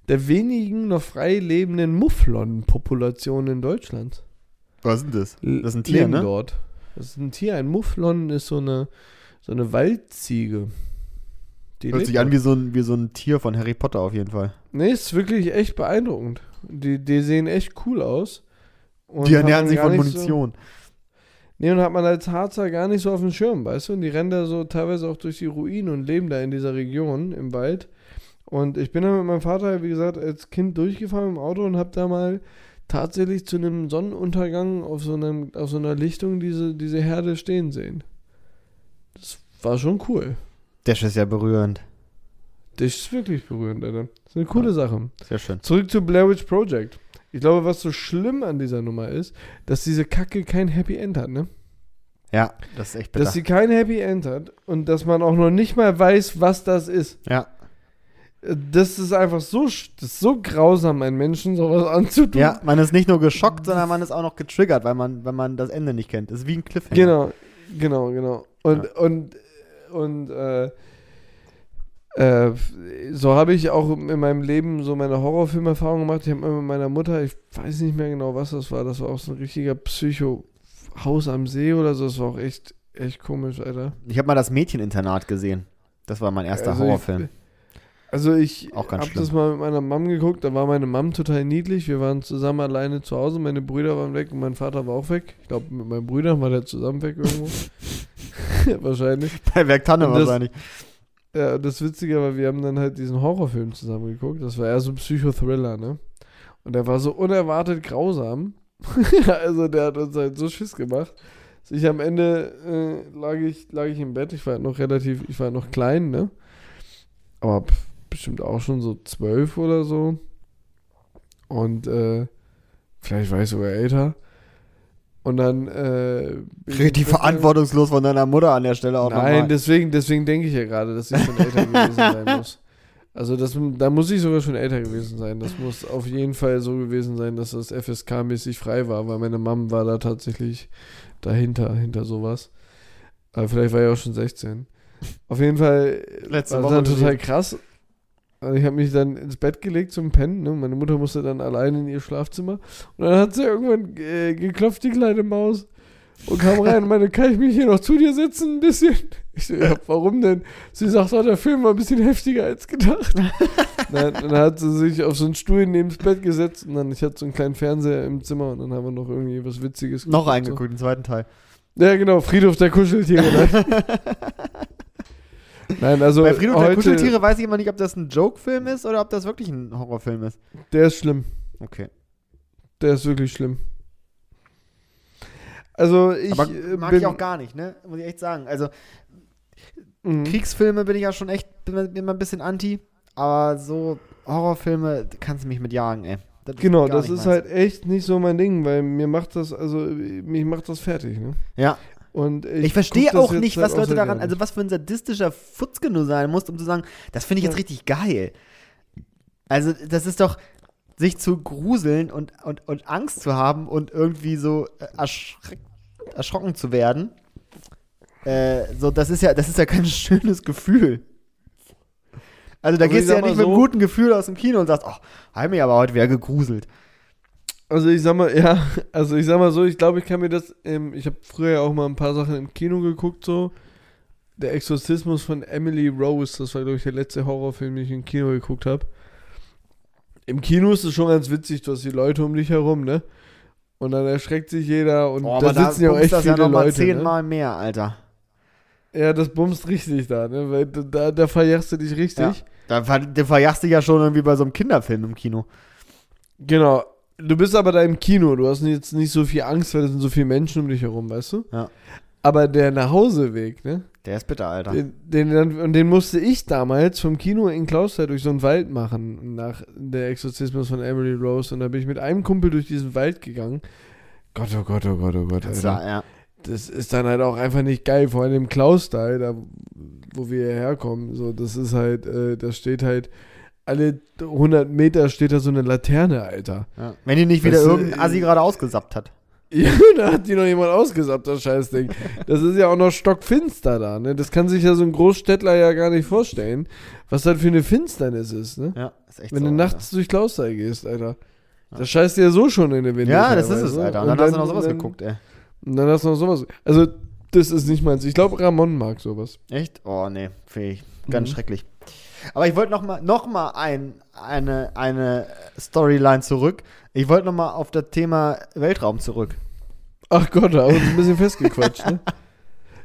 der wenigen noch frei lebenden Mufflon-Populationen in Deutschland. Was ist denn das? Das ist ein Tier, leben ne? dort. Das ist ein Tier. Ein Mufflon ist so eine, so eine Waldziege. Die Hört sich an wie so, ein, wie so ein Tier von Harry Potter auf jeden Fall. Nee, ist wirklich echt beeindruckend. Die, die sehen echt cool aus. Die ernähren sich von nicht So, Munition. nee, und hat man als Harzer gar nicht so auf dem Schirm, weißt du? Und die rennen da so teilweise auch durch die Ruinen und leben da in dieser Region im Wald. Und ich bin da mit meinem Vater, wie gesagt, als Kind durchgefahren im Auto und hab da mal tatsächlich zu einem Sonnenuntergang auf so, einem, auf so einer Lichtung diese, diese Herde stehen sehen. Das war schon cool. Das ist ja berührend. Das ist wirklich berührend, Alter. Das ist eine coole Ja. Sache. Sehr schön. Zurück zu Blair Witch Project. Ich glaube, was so schlimm an dieser Nummer ist, dass diese Kacke kein Happy End hat, ne? Ja, das ist echt bitter. Dass sie kein Happy End hat und dass man auch noch nicht mal weiß, was das ist. ja. Das ist einfach so, das ist so grausam, einen Menschen sowas anzutun. ja, man ist nicht nur geschockt, sondern man ist auch noch getriggert, weil man, wenn man das Ende nicht kennt. Das ist wie ein Cliffhanger. Genau, genau, genau. Und, und, und, äh, äh, so habe ich auch in meinem Leben so meine Horrorfilmerfahrung gemacht. Ich habe immer mit meiner Mutter, ich weiß nicht mehr genau, was das war. Das war auch so ein richtiger Psycho-Haus am See oder so. Das war auch echt, echt komisch, Alter. Ich habe mal das Mädcheninternat gesehen. Das war mein erster Also Horrorfilm. Ich, also ich habe das mal mit meiner Mom geguckt. Da war meine Mom total niedlich. Wir waren zusammen alleine zu Hause. Meine Brüder waren weg und mein Vater war auch weg. Ich glaube, mit meinen Brüdern war der zusammen weg irgendwo. Wahrscheinlich. Bei Werktanne wahrscheinlich. Ja, das Witzige war, wir haben dann halt diesen Horrorfilm zusammen geguckt. Das war eher so ein Psychothriller, ne? Und der war so unerwartet grausam. also der hat uns halt so Schiss gemacht. Also ich am Ende äh, lag, ich, lag ich im Bett. Ich war halt noch relativ, ich war halt noch klein, ne? Aber pf, bestimmt auch schon so zwölf oder so. Und äh, Vielleicht war ich sogar älter. Und dann. Äh, Richtig verantwortungslos von deiner Mutter an der Stelle auch Nein, nochmal. deswegen, deswegen denke ich ja gerade, dass ich schon älter gewesen sein muss. Also das, da muss ich sogar schon älter gewesen sein. Das muss auf jeden Fall so gewesen sein, dass das FSK-mäßig frei war, weil meine Mom war da tatsächlich dahinter, hinter sowas. Aber vielleicht war ich auch schon 16. Auf jeden Fall Letzte war Woche das dann total krass. Also ich habe mich dann ins Bett gelegt zum Pennen. Ne? Meine Mutter musste dann allein in ihr Schlafzimmer. Und dann hat sie irgendwann äh, geklopft, die kleine Maus. Und kam rein und meinte, kann ich mich hier noch zu dir setzen ein bisschen? Ich so, ja, warum denn? Sie sagt, oh, der Film war ein bisschen heftiger als gedacht. dann, dann hat sie sich auf so einen Stuhl neben das Bett gesetzt und dann, ich hatte so einen kleinen Fernseher im Zimmer und dann haben wir noch irgendwie was Witziges Noch geguckt, eingeguckt, den zweiten Teil. So. Ja, genau, Friedhof der Kuscheltiere. Nein. Also Bei Friedhof der heute, Kuscheltiere weiß ich immer nicht, ob das ein Joke-Film ist oder ob das wirklich ein Horrorfilm ist. der ist schlimm. Okay. Der ist wirklich schlimm. Also ich Aber äh, mag bin, ich auch gar nicht, ne? Muss ich echt sagen. Also Mhm. Kriegsfilme bin ich ja schon echt bin immer ein bisschen anti, aber so Horrorfilme kannst du mich mit jagen, ey. Das Genau, das ist meins. halt echt nicht so mein Ding, weil mir macht das, also mich macht das fertig, ne? Ja, Und ich, ich, verstehe auch nicht, halt was auch Leute daran, also was für ein sadistischer Futzke du sein musst, um zu sagen, das finde ich jetzt Ja. richtig geil. Also, das ist doch, sich zu gruseln und, und, und Angst zu haben und irgendwie so äh, erschreck, erschrocken zu werden. Äh, so, das ist ja, das ist ja kein schönes Gefühl. Also da ich gehst du ja nicht mit einem so- guten Gefühl aus dem Kino und sagst, oh, hab mich aber heute wieder gegruselt. Also ich sag mal, ja, also ich sag mal so, ich glaube, ich kann mir das, ähm, ich habe früher ja auch mal ein paar Sachen im Kino geguckt, so. Der Exorzismus von Emily Rose, das war, glaube ich, der letzte Horrorfilm, den ich im Kino geguckt habe. Im Kino ist es schon ganz witzig, du hast die Leute um dich herum, ne? Und dann erschreckt sich jeder und Oh, da sitzen ja auch echt das ja viele nochmal Leute. Ne? zehnmal mehr, Alter. Ja, das bumst richtig da, ne? Weil da- da, verjagst du dich richtig. Ja. Da, da verjagst du dich ja schon irgendwie bei so einem Kinderfilm im Kino. Genau. Du bist aber da im Kino, du hast jetzt nicht so viel Angst, weil da sind so viele Menschen um dich herum, weißt du? Ja. Aber der Nachhauseweg, ne? Der ist bitter, Alter. Den, den, und den musste ich damals vom Kino in Klausthal durch so einen Wald machen, nach der Exorzismus von Emily Rose. Und da bin ich mit einem Kumpel durch diesen Wald gegangen. Gott, oh Gott, oh Gott, oh Gott, Das Alter. war, ja. Das ist dann halt auch einfach nicht geil, vor allem im Klausthal, da wo wir hierher kommen. So, das ist halt, äh, da steht halt, alle 100 Meter steht da so eine Laterne, Alter. ja. Wenn die nicht wieder Weißt du, irgendein Assi gerade ausgesappt hat. Ja, da hat die noch jemand ausgesappt, das Scheißding. Das ist ja auch noch stockfinster da, ne? Das kann sich ja so ein Großstädtler ja gar nicht vorstellen, was das für eine Finsternis ist, ne? Ja, ist echt Wenn so, du nachts durch Klausthal gehst, Alter. Das scheißt dir ja so schon in den. Alter. Ja, das ist es, Alter. Und dann, hast du noch sowas dann, geguckt, ey. Und dann hast du noch sowas. Also, das ist nicht meins. Ich glaube, Ramon mag sowas. Echt? Oh, nee, fähig. Ganz Mhm. schrecklich. Aber ich wollte noch mal, noch mal ein, eine, eine Storyline zurück. Ich wollte noch mal auf das Thema Weltraum zurück. Ach Gott, da haben wir uns ein bisschen festgequatscht, ne?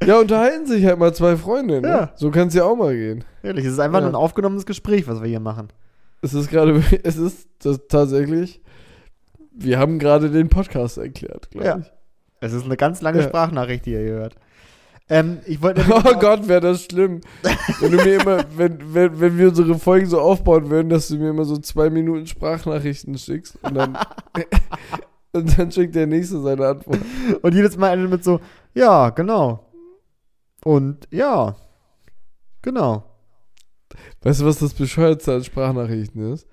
Ja, unterhalten sich halt mal zwei Freunde, ne? Ja. So kann es ja auch mal gehen. Ehrlich, es ist einfach Ja. nur ein aufgenommenes Gespräch, was wir hier machen. Es ist gerade, es ist tatsächlich, wir haben gerade den Podcast erklärt, glaube Ja. ich. Es ist eine ganz lange Ja. Sprachnachricht, die ihr hört. Ähm, ich wollte Oh Gott, wäre das schlimm. Wenn du mir immer, wenn, wenn, wenn wir unsere Folgen so aufbauen würden, dass du mir immer so zwei Minuten Sprachnachrichten schickst und dann, und dann schickt der Nächste seine Antwort. Und jedes Mal endet mit so, ja, genau. Und ja, genau. Weißt du, was das Bescheuertste an Sprachnachrichten ist?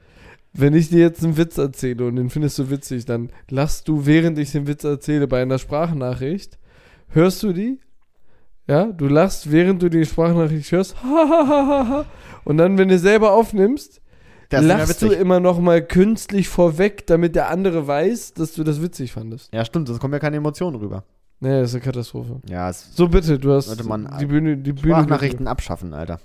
Wenn ich dir jetzt einen Witz erzähle und den findest du witzig, dann lachst du, während ich den Witz erzähle, bei einer Sprachnachricht. Hörst du die? Ja, du lachst, während du die Sprachnachricht hörst. und dann, wenn du selber aufnimmst, Das lachst du immer noch mal künstlich vorweg, damit der andere weiß, dass du das witzig fandest. Ja, stimmt, sonst kommen ja keine Emotionen rüber. Nee, das ist eine Katastrophe. Ja, So bitte, du hast Sollte man die Bühne, die Bühne. Sprachnachrichten abschaffen, Alter.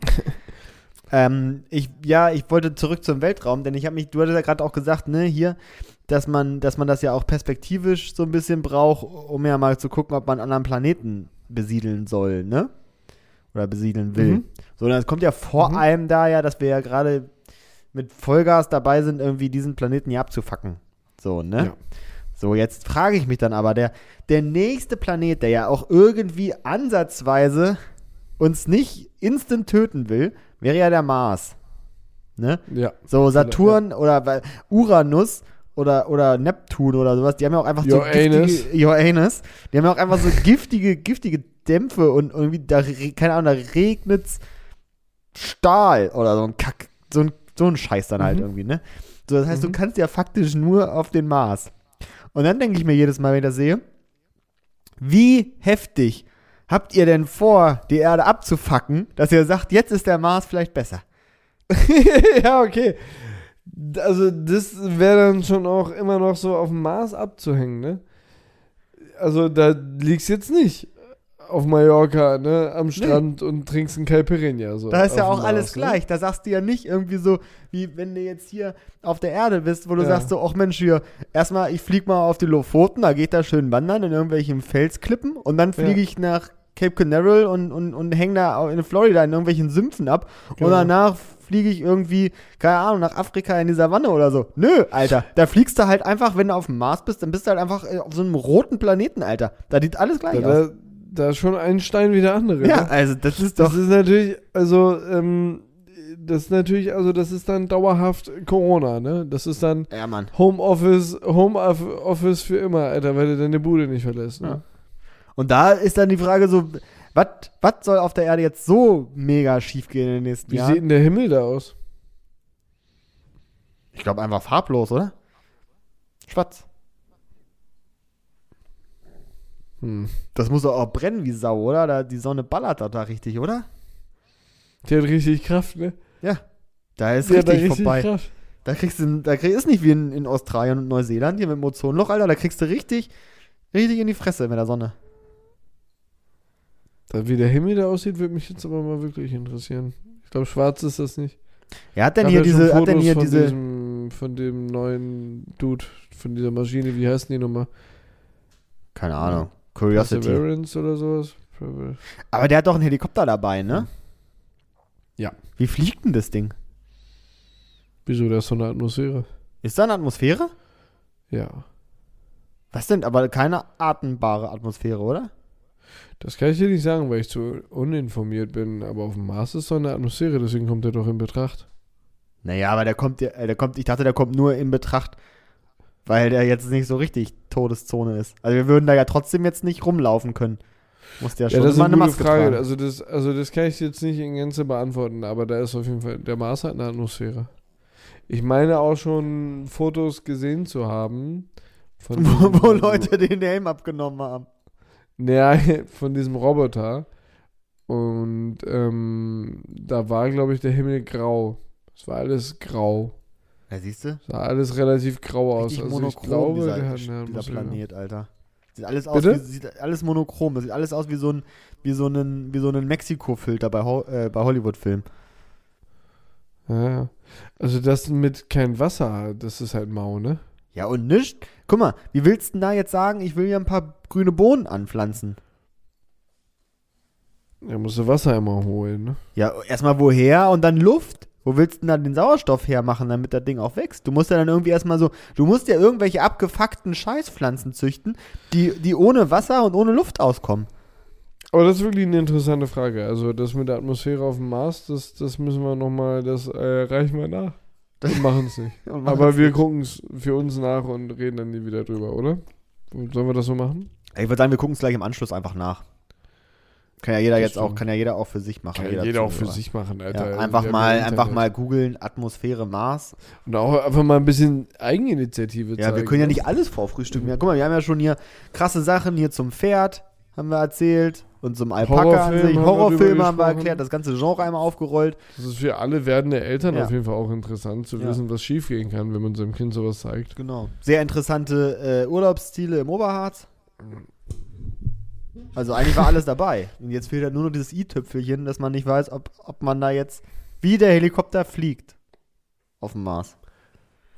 ähm, ich, ja, ich wollte zurück zum Weltraum, denn ich habe mich, du hattest ja gerade auch gesagt, ne, hier, dass man, dass man das ja auch perspektivisch so ein bisschen braucht, um ja mal zu gucken, ob man einen anderen Planeten besiedeln soll, ne? Oder besiedeln will. Mhm. So, dann kommt ja vor Mhm. allem da ja, dass wir ja gerade mit Vollgas dabei sind, irgendwie diesen Planeten hier abzufacken. So, ne? Ja. So, jetzt frage ich mich dann aber, der, der nächste Planet, der ja auch irgendwie ansatzweise uns nicht instant töten will, wäre ja der Mars. Ne? Ja. So, Saturn oder weil- Uranus oder, oder Neptun oder sowas, die haben ja auch einfach so Uranus. giftige, Uranus, die haben ja auch einfach so giftige, giftige Dämpfe und irgendwie, da, keine Ahnung, da regnet's Stahl oder so ein Kack, so ein, so ein Scheiß dann halt Mhm. irgendwie, ne? So, das heißt, du Mhm. kannst ja faktisch nur auf den Mars. Und dann denke ich mir jedes Mal, wenn ich das sehe, wie heftig habt ihr denn vor, die Erde abzufacken, dass ihr sagt, jetzt ist der Mars vielleicht besser? ja, okay. Also, das wäre dann schon auch immer noch so auf dem Mars abzuhängen, ne? Also, da liegst jetzt nicht auf Mallorca, ne, am Strand und trinkst einen Caipirinha. So Da ist ja auch dem alles Mars, ne? gleich. Da sagst du ja nicht irgendwie so, wie wenn du jetzt hier auf der Erde bist, wo du Ja. sagst so, ach Mensch, hier, erstmal, ich flieg mal auf die Lofoten, da geht da schön wandern in irgendwelchen Felsklippen und dann fliege Ja. ich nach Cape Canaveral und, und, und häng da in Florida in irgendwelchen Sümpfen ab Genau. und danach fliege ich irgendwie, keine Ahnung, nach Afrika in die Savanne oder so. Nö, Alter, da fliegst du halt einfach, wenn du auf dem Mars bist, dann bist du halt einfach äh, auf so einem roten Planeten, Alter. Da sieht alles gleich Ja, aus. da, da ist schon ein Stein wie der andere. Ja, ne? also das ist doch. Das ist natürlich, also, ähm, das ist natürlich, also, das ist dann dauerhaft Corona, ne? Das ist dann ja, Mann. Homeoffice, Homeoffice für immer, Alter, weil du deine Bude nicht verlässt, ne? Ja. Und da ist dann die Frage so, was soll auf der Erde jetzt so mega schief gehen in den nächsten Wie Jahren? sieht denn der Himmel da aus? Ich glaube einfach farblos, oder? Schwarz. Hm. Das muss doch auch brennen wie Sau, oder? Da, die Sonne ballert doch da richtig, oder? Der hat richtig Kraft, ne? Da ist Der hat da richtig, vorbei. Kraft. Da kriegst du, da kriegst ist nicht wie in, in Australien und Neuseeland hier mit dem Ozonloch, Alter. Da kriegst du richtig, richtig in die Fresse mit der Sonne. Da, wie der Himmel da aussieht, würde mich jetzt aber mal wirklich interessieren. Ich glaube, schwarz ist das nicht. Ja, hat denn hier ja diese, hat denn hier von diese, Diesem, von dem neuen Dude, von dieser Maschine, wie heißt die nochmal? keine Ahnung, Curiosity. Perseverance oder sowas? Aber der hat doch einen Helikopter dabei, ne? Ja. Wie fliegt denn das Ding? Wieso, da ist so eine Atmosphäre. Ist da eine Atmosphäre? Ja. Was denn? Aber keine atembare Atmosphäre, oder? Das kann ich dir nicht sagen, weil ich zu uninformiert bin, aber auf dem Mars ist so eine Atmosphäre, deswegen kommt er doch in Betracht. Naja, aber der kommt, ja- äh, der kommt, ich dachte, der kommt nur in Betracht, weil der jetzt nicht so richtig Todeszone ist. Also wir würden da ja trotzdem jetzt nicht rumlaufen können. Muss der Ja, schon das ist eine eine Maske Frage. tragen. Also das, also das kann ich jetzt nicht in Gänze beantworten, aber da ist auf jeden Fall, der Mars hat eine Atmosphäre. Ich meine auch schon Fotos gesehen zu haben. Von wo, wo Leute den Helm abgenommen haben. Ja, von diesem Roboter. Und ähm, da war, glaube ich, der Himmel grau. Es war alles grau. Ja, siehst du? Sah alles relativ grau aus. Richtig Also ich monochrom, glaube, dieser, der hat eine dieser. Planet, Alter. Sieht alles aus Bitte? wie, sieht alles monochrom. Das sieht alles aus wie so ein, wie so ein, wie so ein Mexiko-Filter bei, Ho äh, bei Hollywood-Filmen. Ja, ja. Also das mit kein Wasser, das ist halt mau, ne? Ja, und nicht. Guck mal, wie willst du denn da jetzt sagen, ich will hier ein paar grüne Bohnen anpflanzen? Da musst du Wasser immer holen, ne? Ja, erstmal woher und dann Luft. Wo willst du denn dann den Sauerstoff hermachen, damit das Ding auch wächst? Du musst ja dann irgendwie erstmal so, du musst ja irgendwelche abgefuckten Scheißpflanzen züchten, die, die ohne Wasser und ohne Luft auskommen. Aber das ist wirklich eine interessante Frage. Also das mit der Atmosphäre auf dem Mars, das, das müssen wir nochmal, das äh, reichen wir nach. Und machen es nicht. Aber wir gucken es für uns nach und reden dann nie wieder drüber, oder? Sollen wir das so machen? Ich würde sagen, wir gucken es gleich im Anschluss einfach nach. Kann ja jeder Das jetzt auch, stimmt. kann ja jeder auch für sich machen. Kann jeder auch für sich machen, Alter. Also Ja, einfach Wir mal, einfach mal googeln, Atmosphäre Mars. Und auch einfach mal ein bisschen Eigeninitiative Ja, zeigen. wir können ja ne? nicht alles vorfrühstücken. Ja, guck mal, wir haben ja schon hier krasse Sachen hier zum Pferd, haben wir erzählt. Und zum Alpaka an sich. Horrorfilme haben wir erklärt, das ganze Genre einmal aufgerollt. Das ist für alle werdende Eltern Ja. auf jeden Fall auch interessant zu Ja. wissen, was schiefgehen kann, wenn man seinem Kind sowas zeigt. Genau. Sehr interessante äh, Urlaubsziele im Oberharz. Also eigentlich war alles dabei. Und jetzt fehlt halt nur noch dieses i-Tüpfelchen, dass man nicht weiß, ob, ob man da jetzt wie der Helikopter fliegt. Auf dem Mars.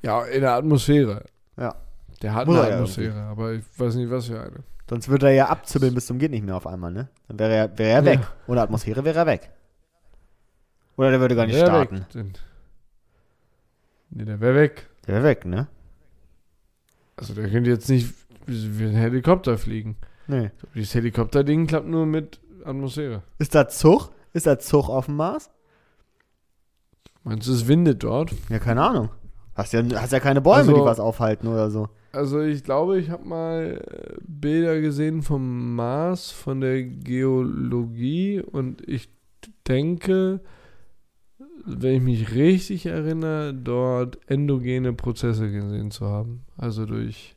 Ja, in der Atmosphäre. Ja. Der hat Muss eine Atmosphäre, aber ich weiß nicht, was für eine. Sonst würde er ja abzibbeln bis zum geht nicht mehr auf einmal, ne? Dann wäre er, wäre er Ja. weg. Ohne Atmosphäre wäre er weg. Oder der würde gar nicht Wär starten. Weg. Nee, der wäre weg. Der wäre weg, ne? Also der könnte jetzt nicht wie ein Helikopter fliegen. Nee. Dieses Helikopterding klappt nur mit Atmosphäre. Ist da Zug? Ist da Zug auf dem Mars? Meinst du, es windet dort? Ja, keine Ahnung. Hast ja, hast ja keine Bäume, Also- die was aufhalten oder so. Also ich glaube, ich habe mal äh, Bilder gesehen vom Mars, von der Geologie und ich denke, wenn ich mich richtig erinnere, dort endogene Prozesse gesehen zu haben. Also durch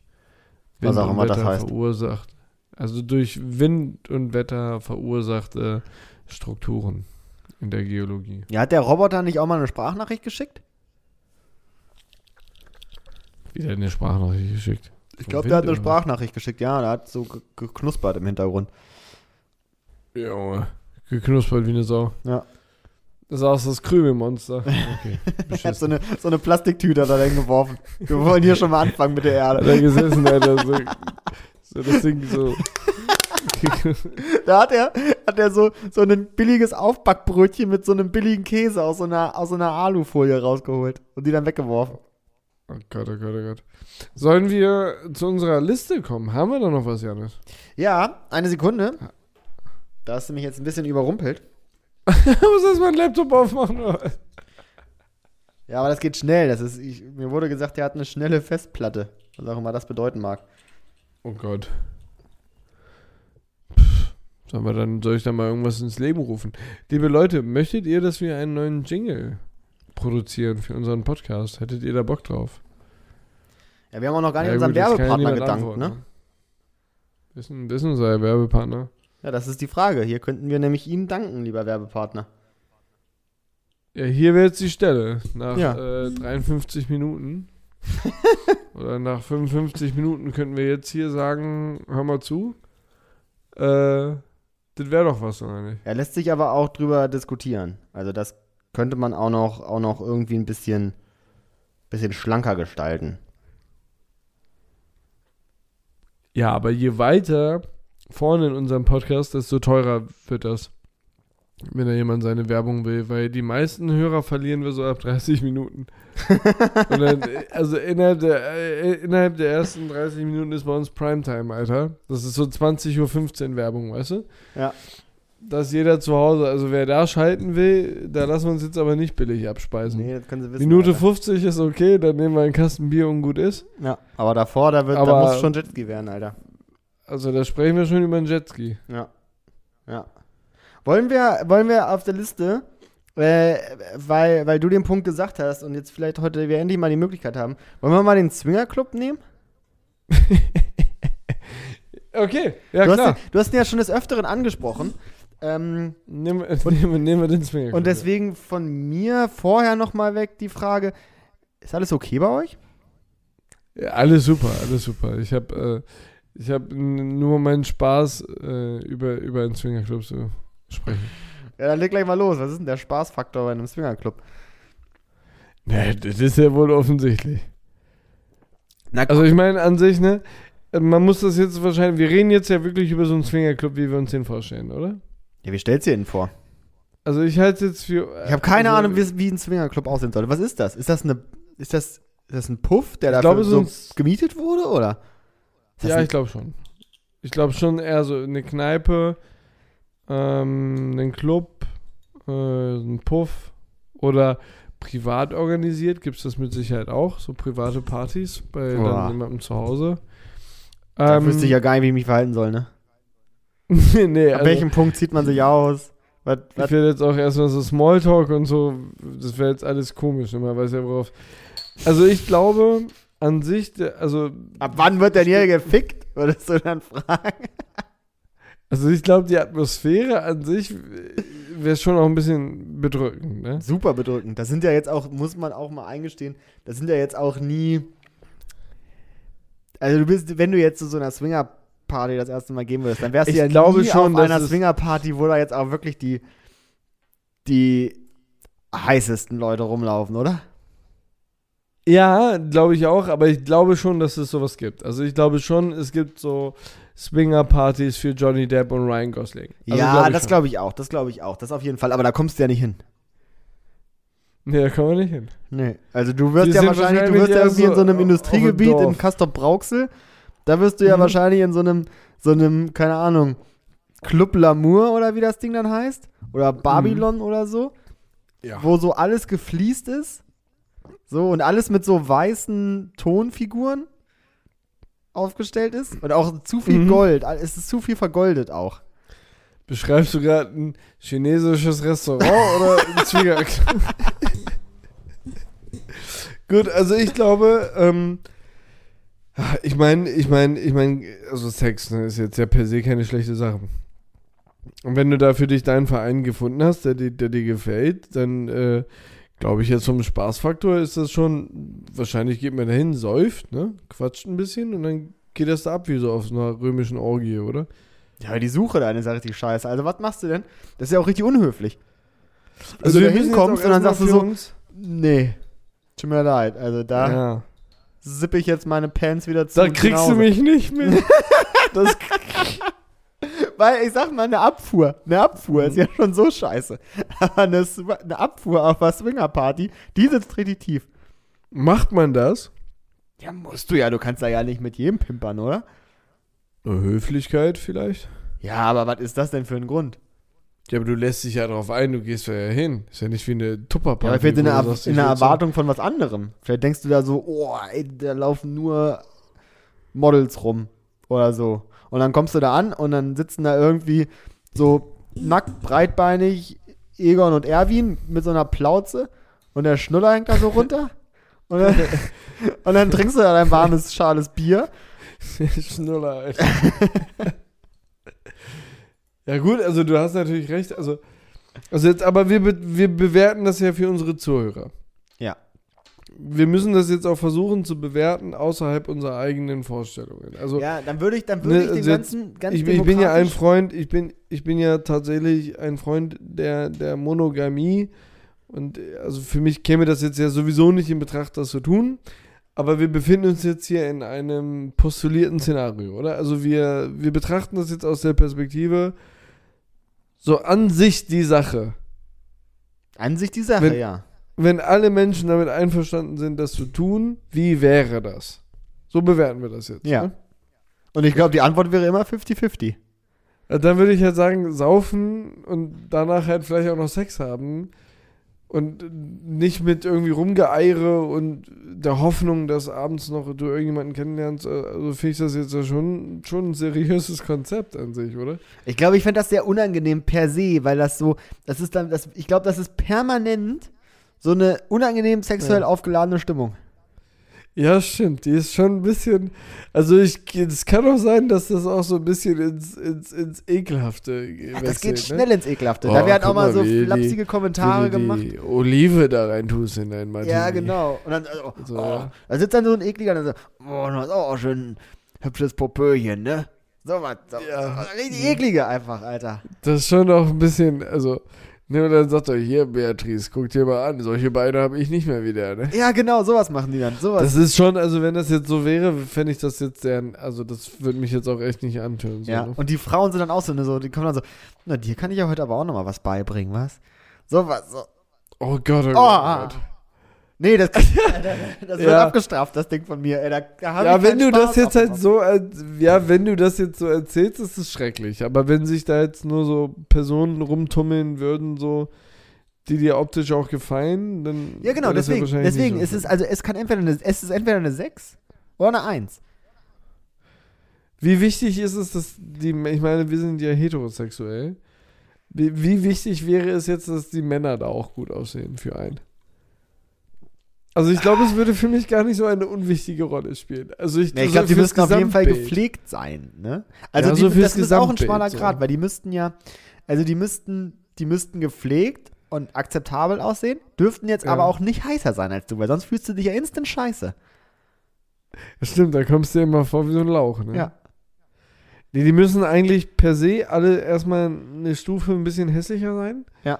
Was auch und immer das Wetter heißt. verursacht. Also durch Wind und Wetter verursachte Strukturen in der Geologie. Ja, hat der Roboter nicht auch mal eine Sprachnachricht geschickt? Wieder eine Sprachnachricht geschickt. Ich glaube, der hat eine oder? Sprachnachricht geschickt. Ja, der hat so ge- geknuspert im Hintergrund. Junge, geknuspert wie eine Sau. Ja. Das ist das Krümelmonster. Okay. Er hat so eine, so eine Plastiktüte da geworfen. Wir wollen hier schon mal anfangen mit der Hat Erde. er gesessen, Alter, so, so das Ding so. Da hat er, hat er so, so ein billiges Aufbackbrötchen mit so einem billigen Käse aus so einer, aus so einer Alufolie rausgeholt und die dann weggeworfen. Oh Gott, oh Gott, oh Gott. Sollen wir zu unserer Liste kommen? Haben wir da noch was, Janis? Ja, eine Sekunde. Da hast du mich jetzt ein bisschen überrumpelt. Muss erst mal einen Laptop aufmachen? Ja, aber das geht schnell. Das ist, ich, mir wurde gesagt, der hat eine schnelle Festplatte. Was auch immer das bedeuten mag. Oh Gott. Sollen wir dann, soll ich da mal irgendwas ins Leben rufen? Liebe Leute, möchtet ihr, dass wir einen neuen Jingle produzieren für unseren Podcast? Hättet ihr da Bock drauf? Ja, wir haben auch noch gar nicht Ja, unseren gut, Werbepartner gedankt, antworten, ne? Wissen, wissen unser Werbepartner? Ja, das ist die Frage. Hier könnten wir nämlich Ihnen danken, lieber Werbepartner. Ja, hier wäre jetzt die Stelle. Nach Ja. äh, 53 Minuten. Oder nach 55 Minuten könnten wir jetzt hier sagen, hör mal zu. Äh, das wäre doch was, oder nicht? Er lässt sich aber auch drüber diskutieren. Also das könnte man auch noch, auch noch irgendwie ein bisschen, bisschen schlanker gestalten. Ja, aber je weiter vorne in unserem Podcast, desto teurer wird das. Wenn da jemand seine Werbung will, weil die meisten Hörer verlieren wir so ab 30 Minuten. Dann, also innerhalb der, äh, innerhalb der ersten 30 Minuten ist bei uns Primetime, Alter. Das ist so 20.15 Uhr Werbung, weißt du? Ja. Dass jeder zu Hause, also wer da schalten will, da lassen wir uns jetzt aber nicht billig abspeisen. Nee, das können Sie wissen. Minute Alter. 50 ist okay, dann nehmen wir einen Kasten Bier und gut ist. Ja, aber davor, da, wird, da Aber- muss schon Jetski werden, Alter. Also da sprechen wir schon über einen Jetski. Ja. Ja. Wollen wir, wollen wir auf der Liste, äh, weil, weil du den Punkt gesagt hast und jetzt vielleicht heute wir endlich mal die Möglichkeit haben, wollen wir mal den Swinger Club nehmen? Okay, ja du, klar. Hast den, du hast ihn ja schon des Öfteren angesprochen. Ähm, Nehmen, wir- nehmen, nehmen wir den Swinger. und deswegen von mir vorher nochmal weg die Frage, ist alles okay bei euch? Ja, alles super, alles super. Ich habe äh, ich hab nur meinen Spaß, äh, über, über einen Swingerclub zu sprechen. Ja, dann leg gleich mal los. Was ist denn der Spaßfaktor bei einem Swinger Club? Nee, das ist ja wohl offensichtlich. Also ich meine an sich, ne, man muss das jetzt wahrscheinlich, wir reden jetzt ja wirklich über so einen Swingerclub, wie wir uns den vorstellen, oder? Ja, wie stellst du dir den vor? Also ich halte es jetzt für... Ich habe keine also, Ahnung, wie, wie ein Swingerclub aussehen soll. Was ist das? Ist das eine, ist das, ist das ein Puff, der glaube, so sonst- gemietet wurde, oder? Ja, ich glaube schon. Ich glaube schon eher so eine Kneipe, ähm, einen Club, äh, ein Puff oder privat organisiert gibt es das mit Sicherheit auch, so private Partys bei jemandem zu Hause. da Ähm, wüsste ich ja gar nicht, wie ich mich verhalten soll, ne? nee, Ab also, welchem Punkt zieht man sich aus? Was, ich was, werde jetzt auch erstmal so Smalltalk und so, das wäre jetzt alles komisch, man weiß ja worauf. Also ich glaube, an sich, also ab wann wird denn hier gefickt? Würdest du dann fragen? Also ich glaube, die Atmosphäre an sich wäre schon auch ein bisschen bedrückend, ne? Super bedrückend. Das sind ja jetzt auch, muss man auch mal eingestehen, das sind ja jetzt auch nie. Also du bist, wenn du jetzt zu so einer Swinger-Party das erste Mal gehen würdest, dann wärst du ja glaube nie schon, auf einer Swinger-Party, wo da jetzt auch wirklich die, die heißesten Leute rumlaufen, oder? Ja, glaube ich auch, aber ich glaube schon, dass es sowas gibt. Also ich glaube schon, es gibt so Swinger-Partys für Johnny Depp und Ryan Gosling. Also ja, glaub das glaube ich auch, das glaube ich auch. Das auf jeden Fall, aber da kommst du ja nicht hin. Nee, da kann man nicht hin. Nee. Also du wirst Die ja sind wahrscheinlich, du wahrscheinlich wirst ja irgendwie in so so einem Industriegebiet in Castor Brauxel. Da wirst du ja Mhm. wahrscheinlich in so einem, so einem, keine Ahnung, Club Lamour oder wie das Ding dann heißt. Oder Babylon oder so. Ja. Wo so alles gefliest ist. So, und alles mit so weißen Tonfiguren aufgestellt ist. Und auch zu viel Mhm. Gold. Es ist zu viel vergoldet auch. Beschreibst du gerade ein chinesisches Restaurant oder ein Zwingerclub? Gut, also ich glaube, ähm, ich meine, ich meine, ich meine, also Sex ne, ist jetzt ja per se keine schlechte Sache. Und wenn du da für dich deinen Verein gefunden hast, der, dir- der dir gefällt, dann äh, glaube ich jetzt vom Spaßfaktor ist das schon, wahrscheinlich geht man dahin, säuft, ne, quatscht ein bisschen und dann geht das da ab wie so auf so einer römischen Orgie, oder? Ja, die Suche da ist ja richtig scheiße. Also, was machst du denn? Das ist ja auch richtig unhöflich. Also, Also, du hinkommst und dann sagst du so, nee, tut mir leid. Also, da ja. Sippe ich jetzt meine Pants wieder zu. Da und kriegst nach du mich nicht mit. Das, Weil ich sag mal, eine Abfuhr, eine Abfuhr ist ja schon so scheiße. Aber eine, eine Abfuhr auf einer Swingerparty, die sitzt richtig tief. macht man das? Ja, musst du ja, du kannst da ja nicht mit jedem pimpern, oder? Höflichkeit vielleicht? Ja, aber was ist das denn für ein Grund? Ja, aber du lässt dich ja darauf ein, du gehst da ja hin. Ist ja nicht wie eine Tupperparty. Ja, aber vielleicht in wo der, du Er- sagst, in der will so- Erwartung von was anderem. Vielleicht denkst du da so, oh, ey, da laufen nur Models rum oder so. Und dann kommst du da an und dann sitzen da irgendwie so nackt, breitbeinig Egon und Erwin mit so einer Plauze und der Schnuller hängt da so runter. Und dann, und dann trinkst du da dein warmes, schales Bier. Schnuller, Alter. ja, gut, also du hast natürlich recht. Also, also jetzt, aber wir, be wir bewerten das ja für unsere Zuhörer. Ja. Wir müssen das jetzt auch versuchen zu bewerten außerhalb unserer eigenen Vorstellungen. Also, Ja, dann würde ich, dann würde Ne, ich den also ganzen, ganz ich, ich bin ja ein Freund, ich bin, ich bin ja tatsächlich ein Freund der, der Monogamie. Und also für mich käme das jetzt ja sowieso nicht in Betracht, das zu tun. Aber wir befinden uns jetzt hier in einem postulierten Szenario, oder? Also wir, wir betrachten das jetzt aus der Perspektive, so an sich die Sache. An sich die Sache, Wenn- ja. Wenn alle Menschen damit einverstanden sind, das zu tun, wie wäre das? So bewerten wir das jetzt. Ja. Ne? Und ich glaube, die Antwort wäre immer 50-50. Ja, Dann würde ich halt sagen, saufen und danach halt vielleicht auch noch Sex haben und nicht mit irgendwie Rumgeeire und der Hoffnung, dass abends noch du irgendjemanden kennenlernst. Also finde ich das jetzt ja schon, schon ein seriöses Konzept an sich, oder? Ich glaube, ich fände das sehr unangenehm per se, weil das so, das ist dann, das, ich glaube, das ist permanent so eine unangenehm sexuell Ja. aufgeladene Stimmung. Ja, stimmt. Die ist schon ein bisschen. Also, ich, es kann auch sein, dass das auch so ein bisschen ins, ins, ins Ekelhafte Ja, wechselt. das geht ne? schnell ins Ekelhafte. Oh, da werden auch mal so wie die- flapsige Kommentare Wenn du gemacht. die Olive da rein tust in dein Martini. Ja, genau. Und dann, also, So, oh, da sitzt dann so ein ekliger und dann so, oh, du hast auch schön ein hübsches Popöchen, ne? So was. So, Ja. richtig eklige einfach, Alter. Das ist schon auch ein bisschen, also, ne, und dann sagt er, hier, Beatrice, guck dir mal an, solche Beine habe ich nicht mehr wieder, ne? Ja, genau, sowas machen die dann. Sowas. Das ist schon, also wenn das jetzt so wäre, fände ich das jetzt sehr, also das würde mich jetzt auch echt nicht antören. So, Ja, ne? und die Frauen sind dann auch so, ne, so, die kommen dann so, na, dir kann ich ja heute aber auch nochmal was beibringen, was? So was, so. Oh Gott, oh, Oh, Gott. ah. Nee, das, das wird Ja. abgestraft, das Ding von mir, ey. Da, da Ja, wenn du das Spaß jetzt halt so, ja, wenn du das jetzt so erzählst, ist es schrecklich. Aber wenn sich da jetzt nur so Personen rumtummeln würden, so, die dir optisch auch gefallen, dann. Ja, genau, das deswegen, wahrscheinlich deswegen ist es, also es kann entweder eine, es ist entweder eine 6 oder eine 1. Wie wichtig ist es, dass die, ich meine, wir sind ja heterosexuell. Wie, wie wichtig wäre es jetzt, dass die Männer da auch gut aussehen für einen? Also ich glaube, es würde für mich gar nicht so eine unwichtige Rolle spielen. Also ich, Nee, ich so glaube, die müssten auf jeden Fall gepflegt sein, ne? Also Ja, die, so das ist auch ein schmaler so. Grad, weil die müssten ja, also die müssten, die müssten gepflegt und akzeptabel aussehen, dürften jetzt Ja. aber auch nicht heißer sein als du, weil sonst fühlst du dich ja instant scheiße. Stimmt, da kommst du dir immer vor wie so ein Lauch, ne? Ja. Nee, die müssen eigentlich per se alle erstmal eine Stufe ein bisschen hässlicher sein. Ja.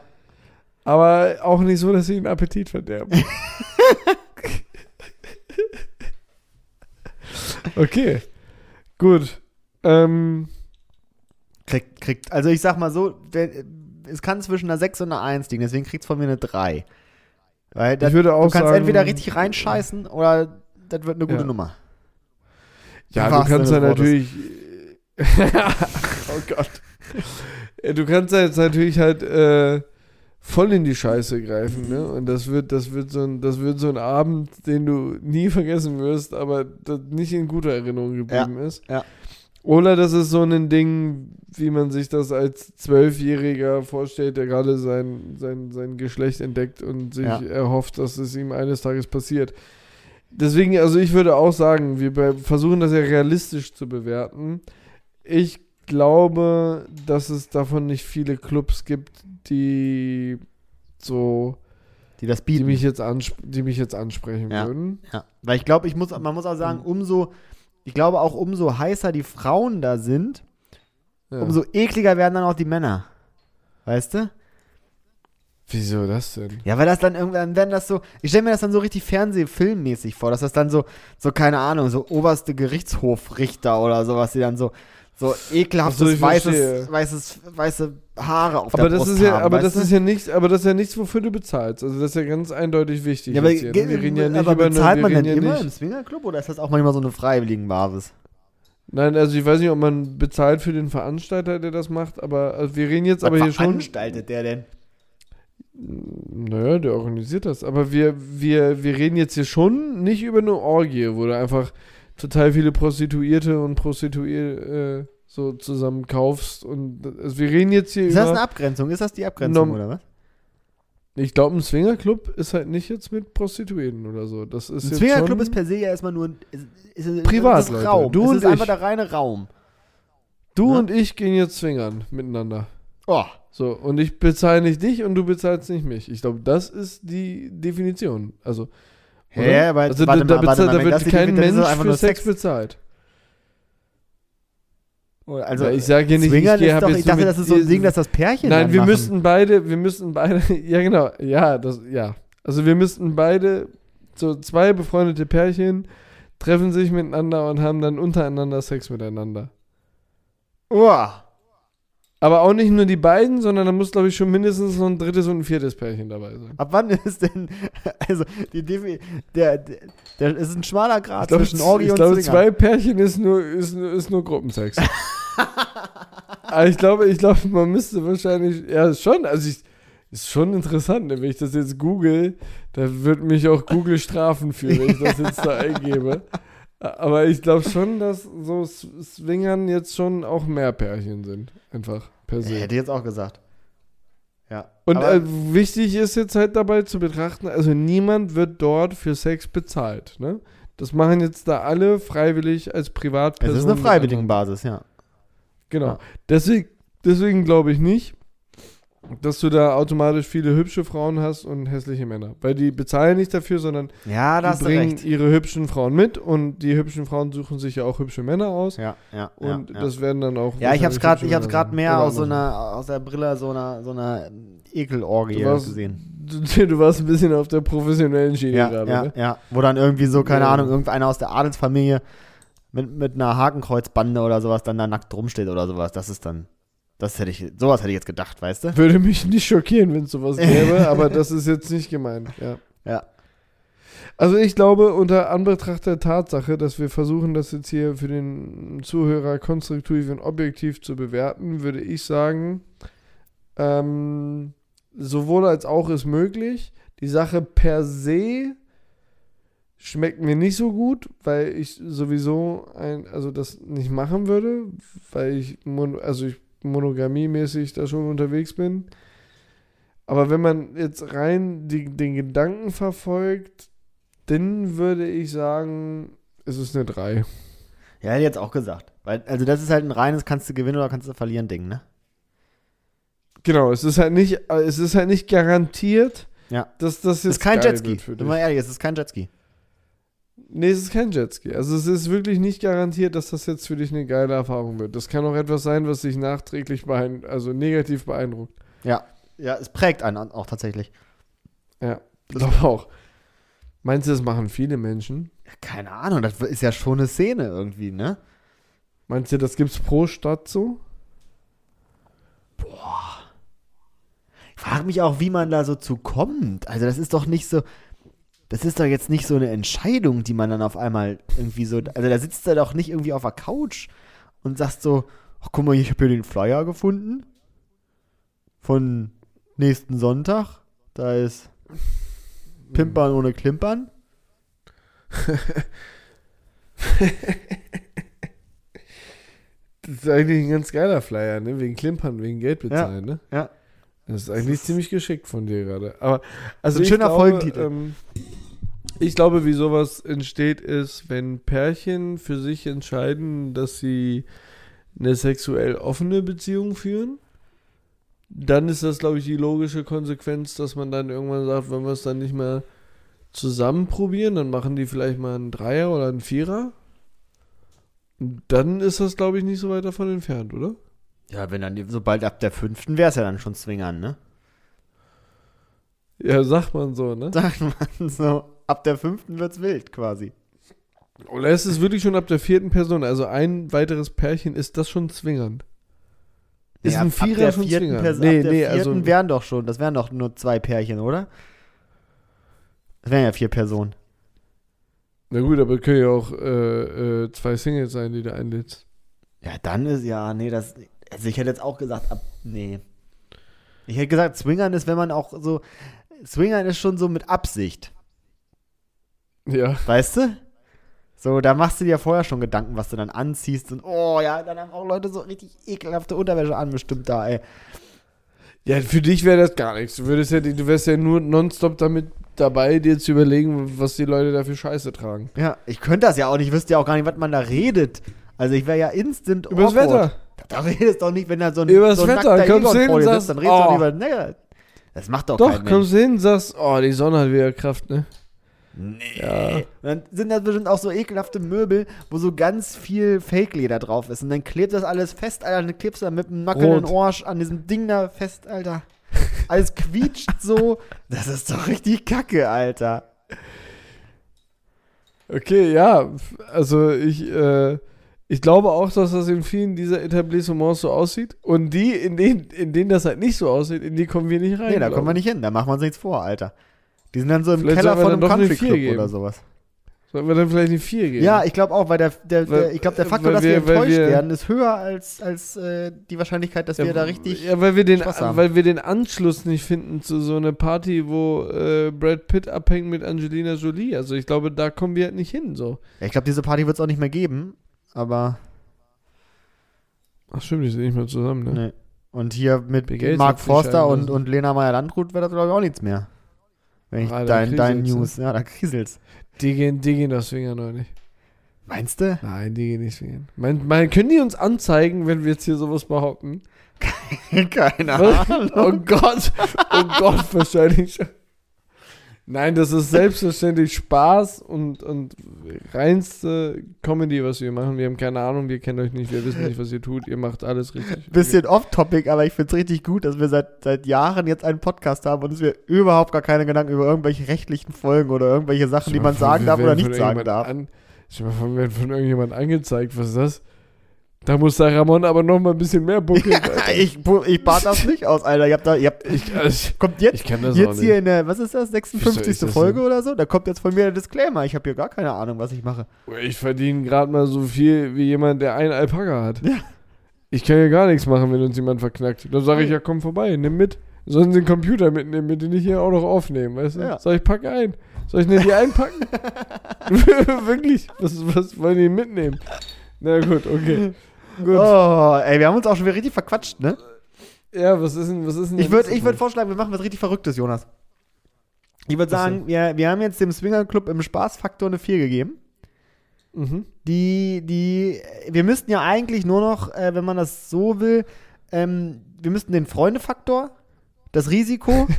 Aber auch nicht so, dass sie den Appetit verderben. okay. Gut. Ähm, Kriegt, kriegt, also ich sag mal so, es kann zwischen einer 6 und einer 1 liegen, deswegen kriegt es von mir eine 3. Weil das, ich würde auch du kannst sagen, entweder richtig reinscheißen oder das wird eine gute Ja. Nummer. Ja, du kannst ja natürlich. oh Gott. Ja, Du kannst ja jetzt natürlich halt äh, voll in die Scheiße greifen, ne? Und das wird, das wird so ein, das wird so ein Abend, den du nie vergessen wirst, aber das nicht in guter Erinnerung geblieben ist. ja. Oder das ist so ein Ding, wie man sich das als Zwölfjähriger vorstellt, der gerade sein, sein, sein Geschlecht entdeckt und sich Ja. erhofft, dass es ihm eines Tages passiert. Deswegen, also ich würde auch sagen, wir versuchen das ja realistisch zu bewerten. Ich glaube, dass es davon nicht viele Clubs gibt, die so, Die das die bieten. mich jetzt, ansp die mich jetzt ansprechen Ja. würden. Ja, weil ich glaube, ich muss, man muss auch sagen, umso, ich glaube auch, umso heißer die Frauen da sind, Ja. umso ekliger werden dann auch die Männer. Weißt du? Wieso das denn? Ja, weil das dann irgendwann, werden das so, ich stelle mir das dann so richtig Fernsehfilmmäßig vor, dass das dann so, so, keine Ahnung, so oberste Gerichtshofrichter oder sowas, die dann so, so ekelhaftes, so, weißes, weißes, weiße Haare auf Aber der das Brust ist ja, haben, aber das du? ist ja nichts, aber das ist ja nichts, wofür du bezahlst. Also das ist ja ganz eindeutig wichtig. ja, aber, ne? wir reden ja nicht aber bezahlt man denn ja immer nicht- im Swingerclub oder ist das auch manchmal so eine freiwilligen Basis? Nein, also ich weiß nicht, ob man bezahlt für den Veranstalter, der das macht, aber also wir reden jetzt aber hier Was schon. veranstaltet der denn? Naja, der organisiert das. Aber wir, wir, wir reden jetzt hier schon nicht über eine Orgie, wo du einfach total viele Prostituierte und Prostituierte äh, so zusammen kaufst. Und also wir reden jetzt hier Ist über. das eine Abgrenzung? Ist das die Abgrenzung oder was? ich glaube, ein Swingerclub ist halt nicht jetzt mit Prostituierten oder so. Das ist Ein jetzt Swingerclub ist per se ja erstmal nur ein ist, ist, ist, Privat, ist Leute. Raum. Du es und ist einfach ich. der reine Raum. Du Ne? und ich gehen jetzt swingern miteinander. Oh, So, und ich bezahle nicht dich und du bezahlst nicht mich. Ich glaube, das ist die Definition. Also, oder? Hä, aber also warte da, mal, da, warte bezahlt- mal, da wird kein Mensch für Sex Sex. bezahlt. also Ja, ich sage hier nicht, ich, Swingern gehe ist hab doch, jetzt ich dachte, mit das ist so ein Ding, dass das Pärchen Nein, dann wir machen. müssten beide, wir müssten beide, ja genau, ja, das, ja. Also wir müssten beide, so zwei befreundete Pärchen, treffen sich miteinander und haben dann untereinander Sex miteinander. Oh, Aber auch nicht nur die beiden, sondern da muss, glaube ich, schon mindestens noch ein drittes und ein viertes Pärchen dabei sein. ab wann ist denn, also die Defi der, der, der ist ein schmaler Grad Ich glaube, zwischen Orgie ich und glaube Swinger. zwei Pärchen ist nur, ist, ist nur Gruppensex. Aber ich glaube, ich glaube, man müsste wahrscheinlich, ja, schon, also ich, ist schon interessant, wenn ich das jetzt google, da wird mich auch Google strafen für, wenn ich das jetzt da eingebe. Aber ich glaube schon, dass so Swingern jetzt schon auch mehr Pärchen sind. Einfach per se. hätte ich jetzt auch gesagt. Ja. Und äh, wichtig ist jetzt halt dabei zu betrachten, also niemand wird dort für Sex bezahlt. Ne? Das machen jetzt da alle freiwillig als es Privatperson. ist eine freiwillige Basis, ja. Genau. Ja. Deswegen, deswegen glaube ich nicht, dass du da automatisch viele hübsche Frauen hast und hässliche Männer. Weil die bezahlen nicht dafür, sondern Ja, die bringen ihre hübschen Frauen mit und die hübschen Frauen suchen sich ja auch hübsche Männer aus. Ja, ja, Und ja, ja. das werden dann auch. Ja, ich hab's gerade, ich hab's mehr aus so einer, aus der Brille so einer, so einer Ekelorgie warst- gesehen. Du, du warst ein bisschen auf der professionellen Schiene Ja, gerade, ja, ne? ja. Wo dann irgendwie so, keine Ja. Ahnung, irgendeiner aus der Adelsfamilie mit, mit einer Hakenkreuzbande oder sowas dann da nackt rumsteht oder sowas. Das ist dann, das hätte ich, sowas hätte ich jetzt gedacht, weißt du? Würde mich nicht schockieren, wenn es sowas gäbe, aber das ist jetzt nicht gemeint, ja. Ja. Also ich glaube, unter Anbetracht der Tatsache, dass wir versuchen, das jetzt hier für den Zuhörer konstruktiv und objektiv zu bewerten, würde ich sagen, ähm, sowohl als auch ist möglich. Die Sache per se schmeckt mir nicht so gut, weil ich sowieso ein, also das nicht machen würde, weil ich, also ich monogamiemäßig da schon unterwegs bin. Aber wenn man jetzt rein die, den Gedanken verfolgt, dann würde ich sagen, es ist eine 3. Ja, hätte ich jetzt auch gesagt. Weil, also das ist halt ein reines kannst du gewinnen oder kannst du verlieren Ding, ne? Genau, es ist halt nicht, äh, es ist halt nicht garantiert, Ja. dass das Es jetzt ist kein Jetski. Sind wir ehrlich, es ist kein Jetski. Nee, es ist kein Jetski. Also es ist wirklich nicht garantiert, dass das jetzt für dich eine geile Erfahrung wird. Das kann auch etwas sein, was dich nachträglich beein also negativ beeindruckt. Ja. Ja, es prägt einen auch tatsächlich. Ja, glaube auch. Meinst du, das machen viele Menschen? Ja, keine Ahnung, das ist ja schon eine Szene irgendwie, ne? Meinst du, das gibt's pro Stadt so? Ich frage mich auch, wie man da so zu kommt. Also das ist doch nicht so, das ist doch jetzt nicht so eine Entscheidung, die man dann auf einmal irgendwie so, also da sitzt er doch nicht irgendwie auf der Couch und sagt so, ach guck mal, ich habe hier den Flyer gefunden von nächsten Sonntag. Da ist Pimpern ohne Klimpern. Das ist eigentlich ein ganz geiler Flyer, ne? Wegen Klimpern, wegen Geld bezahlen, ne? ja. Das ist eigentlich ziemlich geschickt von dir gerade. Aber also So ein schöner glaube, Folgentitel. Ähm, ich glaube, wie sowas entsteht, ist, wenn Pärchen für sich entscheiden, dass sie eine sexuell offene Beziehung führen. Dann ist das, glaube ich, die logische Konsequenz, dass man dann irgendwann sagt, wenn wir es dann nicht mehr zusammen probieren, dann machen die vielleicht mal einen Dreier oder einen Vierer. Und Dann ist das, glaube ich, nicht so weit davon entfernt, oder? Ja, wenn dann, sobald ab der fünften wäre es ja dann schon Zwingern, ne? Ja, sagt man so, ne? Sagt man so. Ab der fünften wird's wild quasi. Oder ist es wirklich schon ab der vierten Person? Also ein weiteres Pärchen, ist das schon zwingernd? Ist Ja, ein ab Vierer der schon vierten zwingernd? Person, nee, ab der nee, vierten also. wären doch schon, das wären doch nur zwei Pärchen, oder? Das wären ja vier Personen. Na gut, aber können ja auch äh, äh, zwei Singles sein, die du einlädst. Ja, dann ist ja, nee, das. Also ich hätte jetzt auch gesagt, ab. Nee. Ich hätte gesagt, Swingern ist, wenn man auch so. Swingern ist schon so mit Absicht. Ja. Weißt du? So, da machst du dir vorher schon Gedanken, was du dann anziehst. Und oh ja, dann haben auch Leute so richtig ekelhafte Unterwäsche an, bestimmt da, ey. Ja, für dich wäre das gar nichts. Du würdest ja, du wärst ja nur nonstop damit dabei, dir zu überlegen, was die Leute da für Scheiße tragen. Ja, ich könnte das ja auch nicht, ich wüsste ja auch gar nicht, was man da redet. Also ich wäre ja instant Übers awkward. Wetter. Da redest doch nicht, wenn da so ein, Übers so ein Wetter, kommst Egon hin und sagst, sitzt, dann redest du oh. doch lieber, ne, das macht doch, Doch, kein Mensch. kommst du hin und sagst, oh, die Sonne hat wieder Kraft, ne? Nee. Ja. Und dann sind das bestimmt auch so ekelhafte Möbel, wo so ganz viel Fake-Leder drauf ist. Und dann klebt das alles fest, Alter. Dann klebst du da mit einem nackelnden Rot. Arsch an diesem Ding da fest, Alter. Alles quietscht so. Das ist doch richtig kacke, Alter. Okay, ja, also ich, äh, ich glaube auch, dass das in vielen dieser Etablissements so aussieht. Und die, in denen, in denen das halt nicht so aussieht, in die kommen wir nicht rein. Nee, da kommen wir ich. nicht hin. Da machen wir uns nichts vor, Alter. Die sind dann so im Vielleicht Keller von einem Country Club geben. oder sowas. Sollten wir dann vielleicht eine 4 geben? Ja, ich glaube auch, weil der, der, Weil- der ich glaube, der Faktor, dass wir, wir- enttäuscht wir- werden, ist höher als, als äh, die Wahrscheinlichkeit, dass wir da richtig. Ja, weil wir, den, weil wir den Anschluss nicht finden zu so einer Party, wo äh, Brad Pitt abhängt mit Angelina Jolie. Also ich glaube, da kommen wir halt nicht hin, so. Ja, ich glaube, diese Party wird es auch nicht mehr geben. Aber. Ach stimmt, die sind nicht mehr zusammen, ne? Nee. Und hier mit Mark Forster und, und Lena Meyer-Landrut wird das, glaube ich, auch nichts mehr. Wenn ich Ah, dein, dein News, ja, da kriselt's. Die gehen, die gehen das Swingern noch nicht. Meinst du? Nein, die gehen nicht swingern. Mein, mein, können die uns anzeigen, wenn wir jetzt hier sowas behaupten? Keine? Ahnung. Oh Gott, oh Gott, wahrscheinlich schon. Nein, das ist selbstverständlich Spaß und, und reinste Comedy, was wir machen. Wir haben keine Ahnung, wir kennen euch nicht, wir wissen nicht, was ihr tut. Ihr macht alles richtig. Bisschen off-topic, aber ich finde es richtig gut, dass wir seit, seit Jahren jetzt einen Podcast haben und uns wir überhaupt gar keine Gedanken über irgendwelche rechtlichen Folgen oder irgendwelche Sachen, die man sagen darf oder nicht sagen darf. An, ich mal von, werden von irgendjemand angezeigt, was ist das? Da muss der Ramon aber noch mal ein bisschen mehr buckeln. Ich, ich bat das nicht aus, Alter. Ihr habt da, ihr habt, ich, also, kommt jetzt ich kann das Jetzt hier in der, was ist das, 56. Wieso ist das Folge denn? oder so? Da kommt jetzt von mir der Disclaimer. Ich habe hier gar keine Ahnung, was ich mache. Ich verdiene gerade mal so viel wie jemand, der einen Alpaka hat. Ja. Ich kann ja gar nichts machen, wenn uns jemand verknackt. Dann sage ich ja, komm vorbei, nimm mit. Sollen sie den Computer mitnehmen, mit den ich hier auch noch aufnehmen, weißt du? Ja. Sag ich, pack ein. Soll ich denn die einpacken? Wirklich? Was, was wollen die mitnehmen? Na gut, okay. Gut. Oh, ey, wir haben uns auch schon wieder richtig verquatscht, ne? Ja, was ist denn, was ist denn Ich würde ich würd vorschlagen, wir machen was richtig Verrücktes, Jonas. Ich würde sagen, wir, wir haben jetzt dem Swinger Club im Spaßfaktor eine 4 gegeben. Mhm. Die, die, wir müssten ja eigentlich nur noch, äh, wenn man das so will, ähm, wir müssten den Freundefaktor, das Risiko,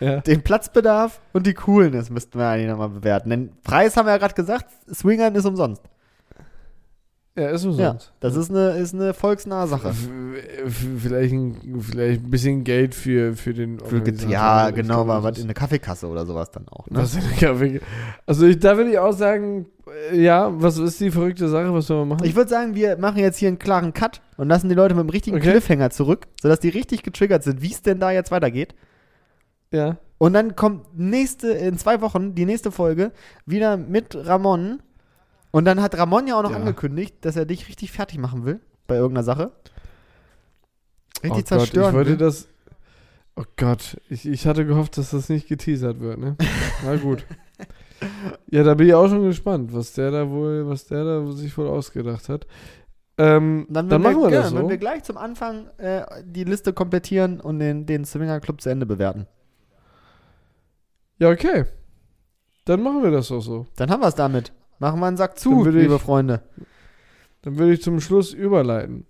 Ja. den Platzbedarf und die Coolness müssten wir eigentlich nochmal bewerten. Denn Preis haben wir ja gerade gesagt, Swingern ist umsonst. Ja, ist Ja, umsonst. das ist eine, ist eine volksnahe Sache. Vielleicht ein, vielleicht ein bisschen Geld für, für den Für, ja, genau, mal was in eine Kaffeekasse oder sowas dann auch. Ne? Was in Kaffee. Also ich, da würde ich auch sagen, äh, ja, was ist die verrückte Sache, was soll man machen? Ich würde sagen, wir machen jetzt hier einen klaren Cut und lassen die Leute mit dem richtigen Okay. Cliffhanger zurück, sodass die richtig getriggert sind, wie es denn da jetzt weitergeht. ja. Und dann kommt nächste, in zwei Wochen, die nächste Folge, wieder mit Ramon. Und dann hat Ramon ja auch noch Ja. angekündigt, dass er dich richtig fertig machen will bei irgendeiner Sache. Richtig oh Gott, ich zerstören wollte will. das. Oh Gott, ich, ich hatte gehofft, dass das nicht geteasert wird, ne? Na gut. Ja, da bin ich auch schon gespannt, was der da wohl, was der da sich wohl ausgedacht hat. Ähm, dann, wenn machen wir ja, das so. Wenn wir gleich zum Anfang äh, die Liste komplettieren und den, den Swinger Club zu Ende bewerten. Ja, okay. Dann machen wir das auch so. Dann haben wir es damit. Machen wir einen Sack zu, liebe ich- Freunde. Dann würde ich zum Schluss überleiten.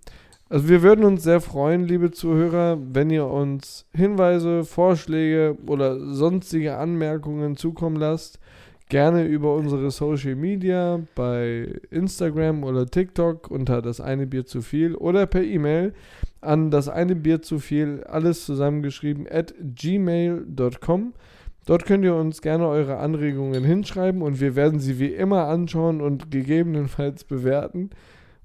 Also wir würden uns sehr freuen, liebe Zuhörer, wenn ihr uns Hinweise, Vorschläge oder sonstige Anmerkungen zukommen lasst. Gerne über unsere Social Media bei Instagram oder TikTok unter das eine Bier zu viel oder per E-Mail an das eine Bier zu viel, alles zusammengeschrieben at gmail.com. Dort könnt ihr uns gerne eure Anregungen hinschreiben und wir werden sie wie immer anschauen und gegebenenfalls bewerten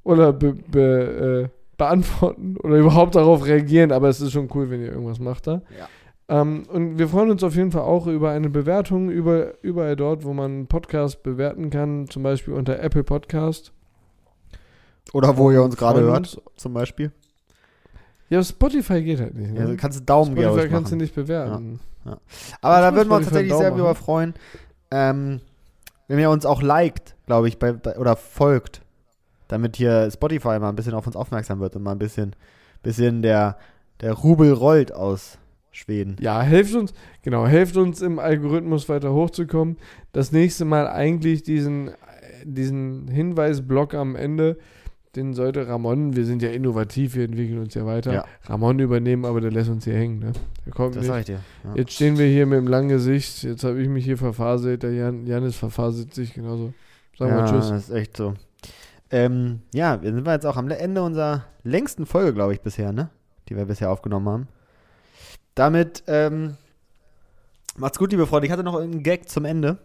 oder be, be, äh, beantworten oder überhaupt darauf reagieren. Aber es ist schon cool, wenn ihr irgendwas macht da. Ja. Ähm, und wir freuen uns auf jeden Fall auch über eine Bewertung über, überall dort, wo man Podcast bewerten kann, zum Beispiel unter Apple Podcast. Oder wo ihr uns gerade hört, zum Beispiel. Ja, Spotify geht halt nicht. Ne? Ja, du kannst einen Daumen Spotify kannst du machen. nicht bewerten. Aber da Kannst du würden wir uns tatsächlich sehr drüber freuen, ähm, wenn ihr uns auch liked, glaube ich, bei, bei, oder folgt, damit hier Spotify mal ein bisschen auf uns aufmerksam wird und mal ein bisschen, bisschen der, der Rubel rollt aus Schweden. Ja, helft uns, genau, helft uns im Algorithmus weiter hochzukommen. Das nächste Mal eigentlich diesen, diesen Hinweisblock am Ende, den sollte Ramon, wir sind ja innovativ, wir entwickeln uns ja weiter, Ja. Ramon übernehmen, aber der lässt uns hier hängen, ne? Der kommt Das nicht. ich dir. Ja. Jetzt stehen wir hier mit dem langen Gesicht, jetzt habe ich mich hier verfaselt, der Jan, Janis verfaselt sich genauso. Sagen wir ja, Tschüss. das ist echt so. Ähm, ja, wir sind jetzt auch am Ende unserer längsten Folge, glaube ich, bisher, ne? Die wir bisher aufgenommen haben. Damit, ähm, macht's gut, liebe Freunde. Ich hatte noch einen Gag zum Ende.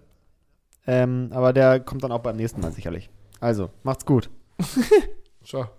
Ähm, aber der kommt dann auch beim nächsten Mal sicherlich. Also, macht's gut. så.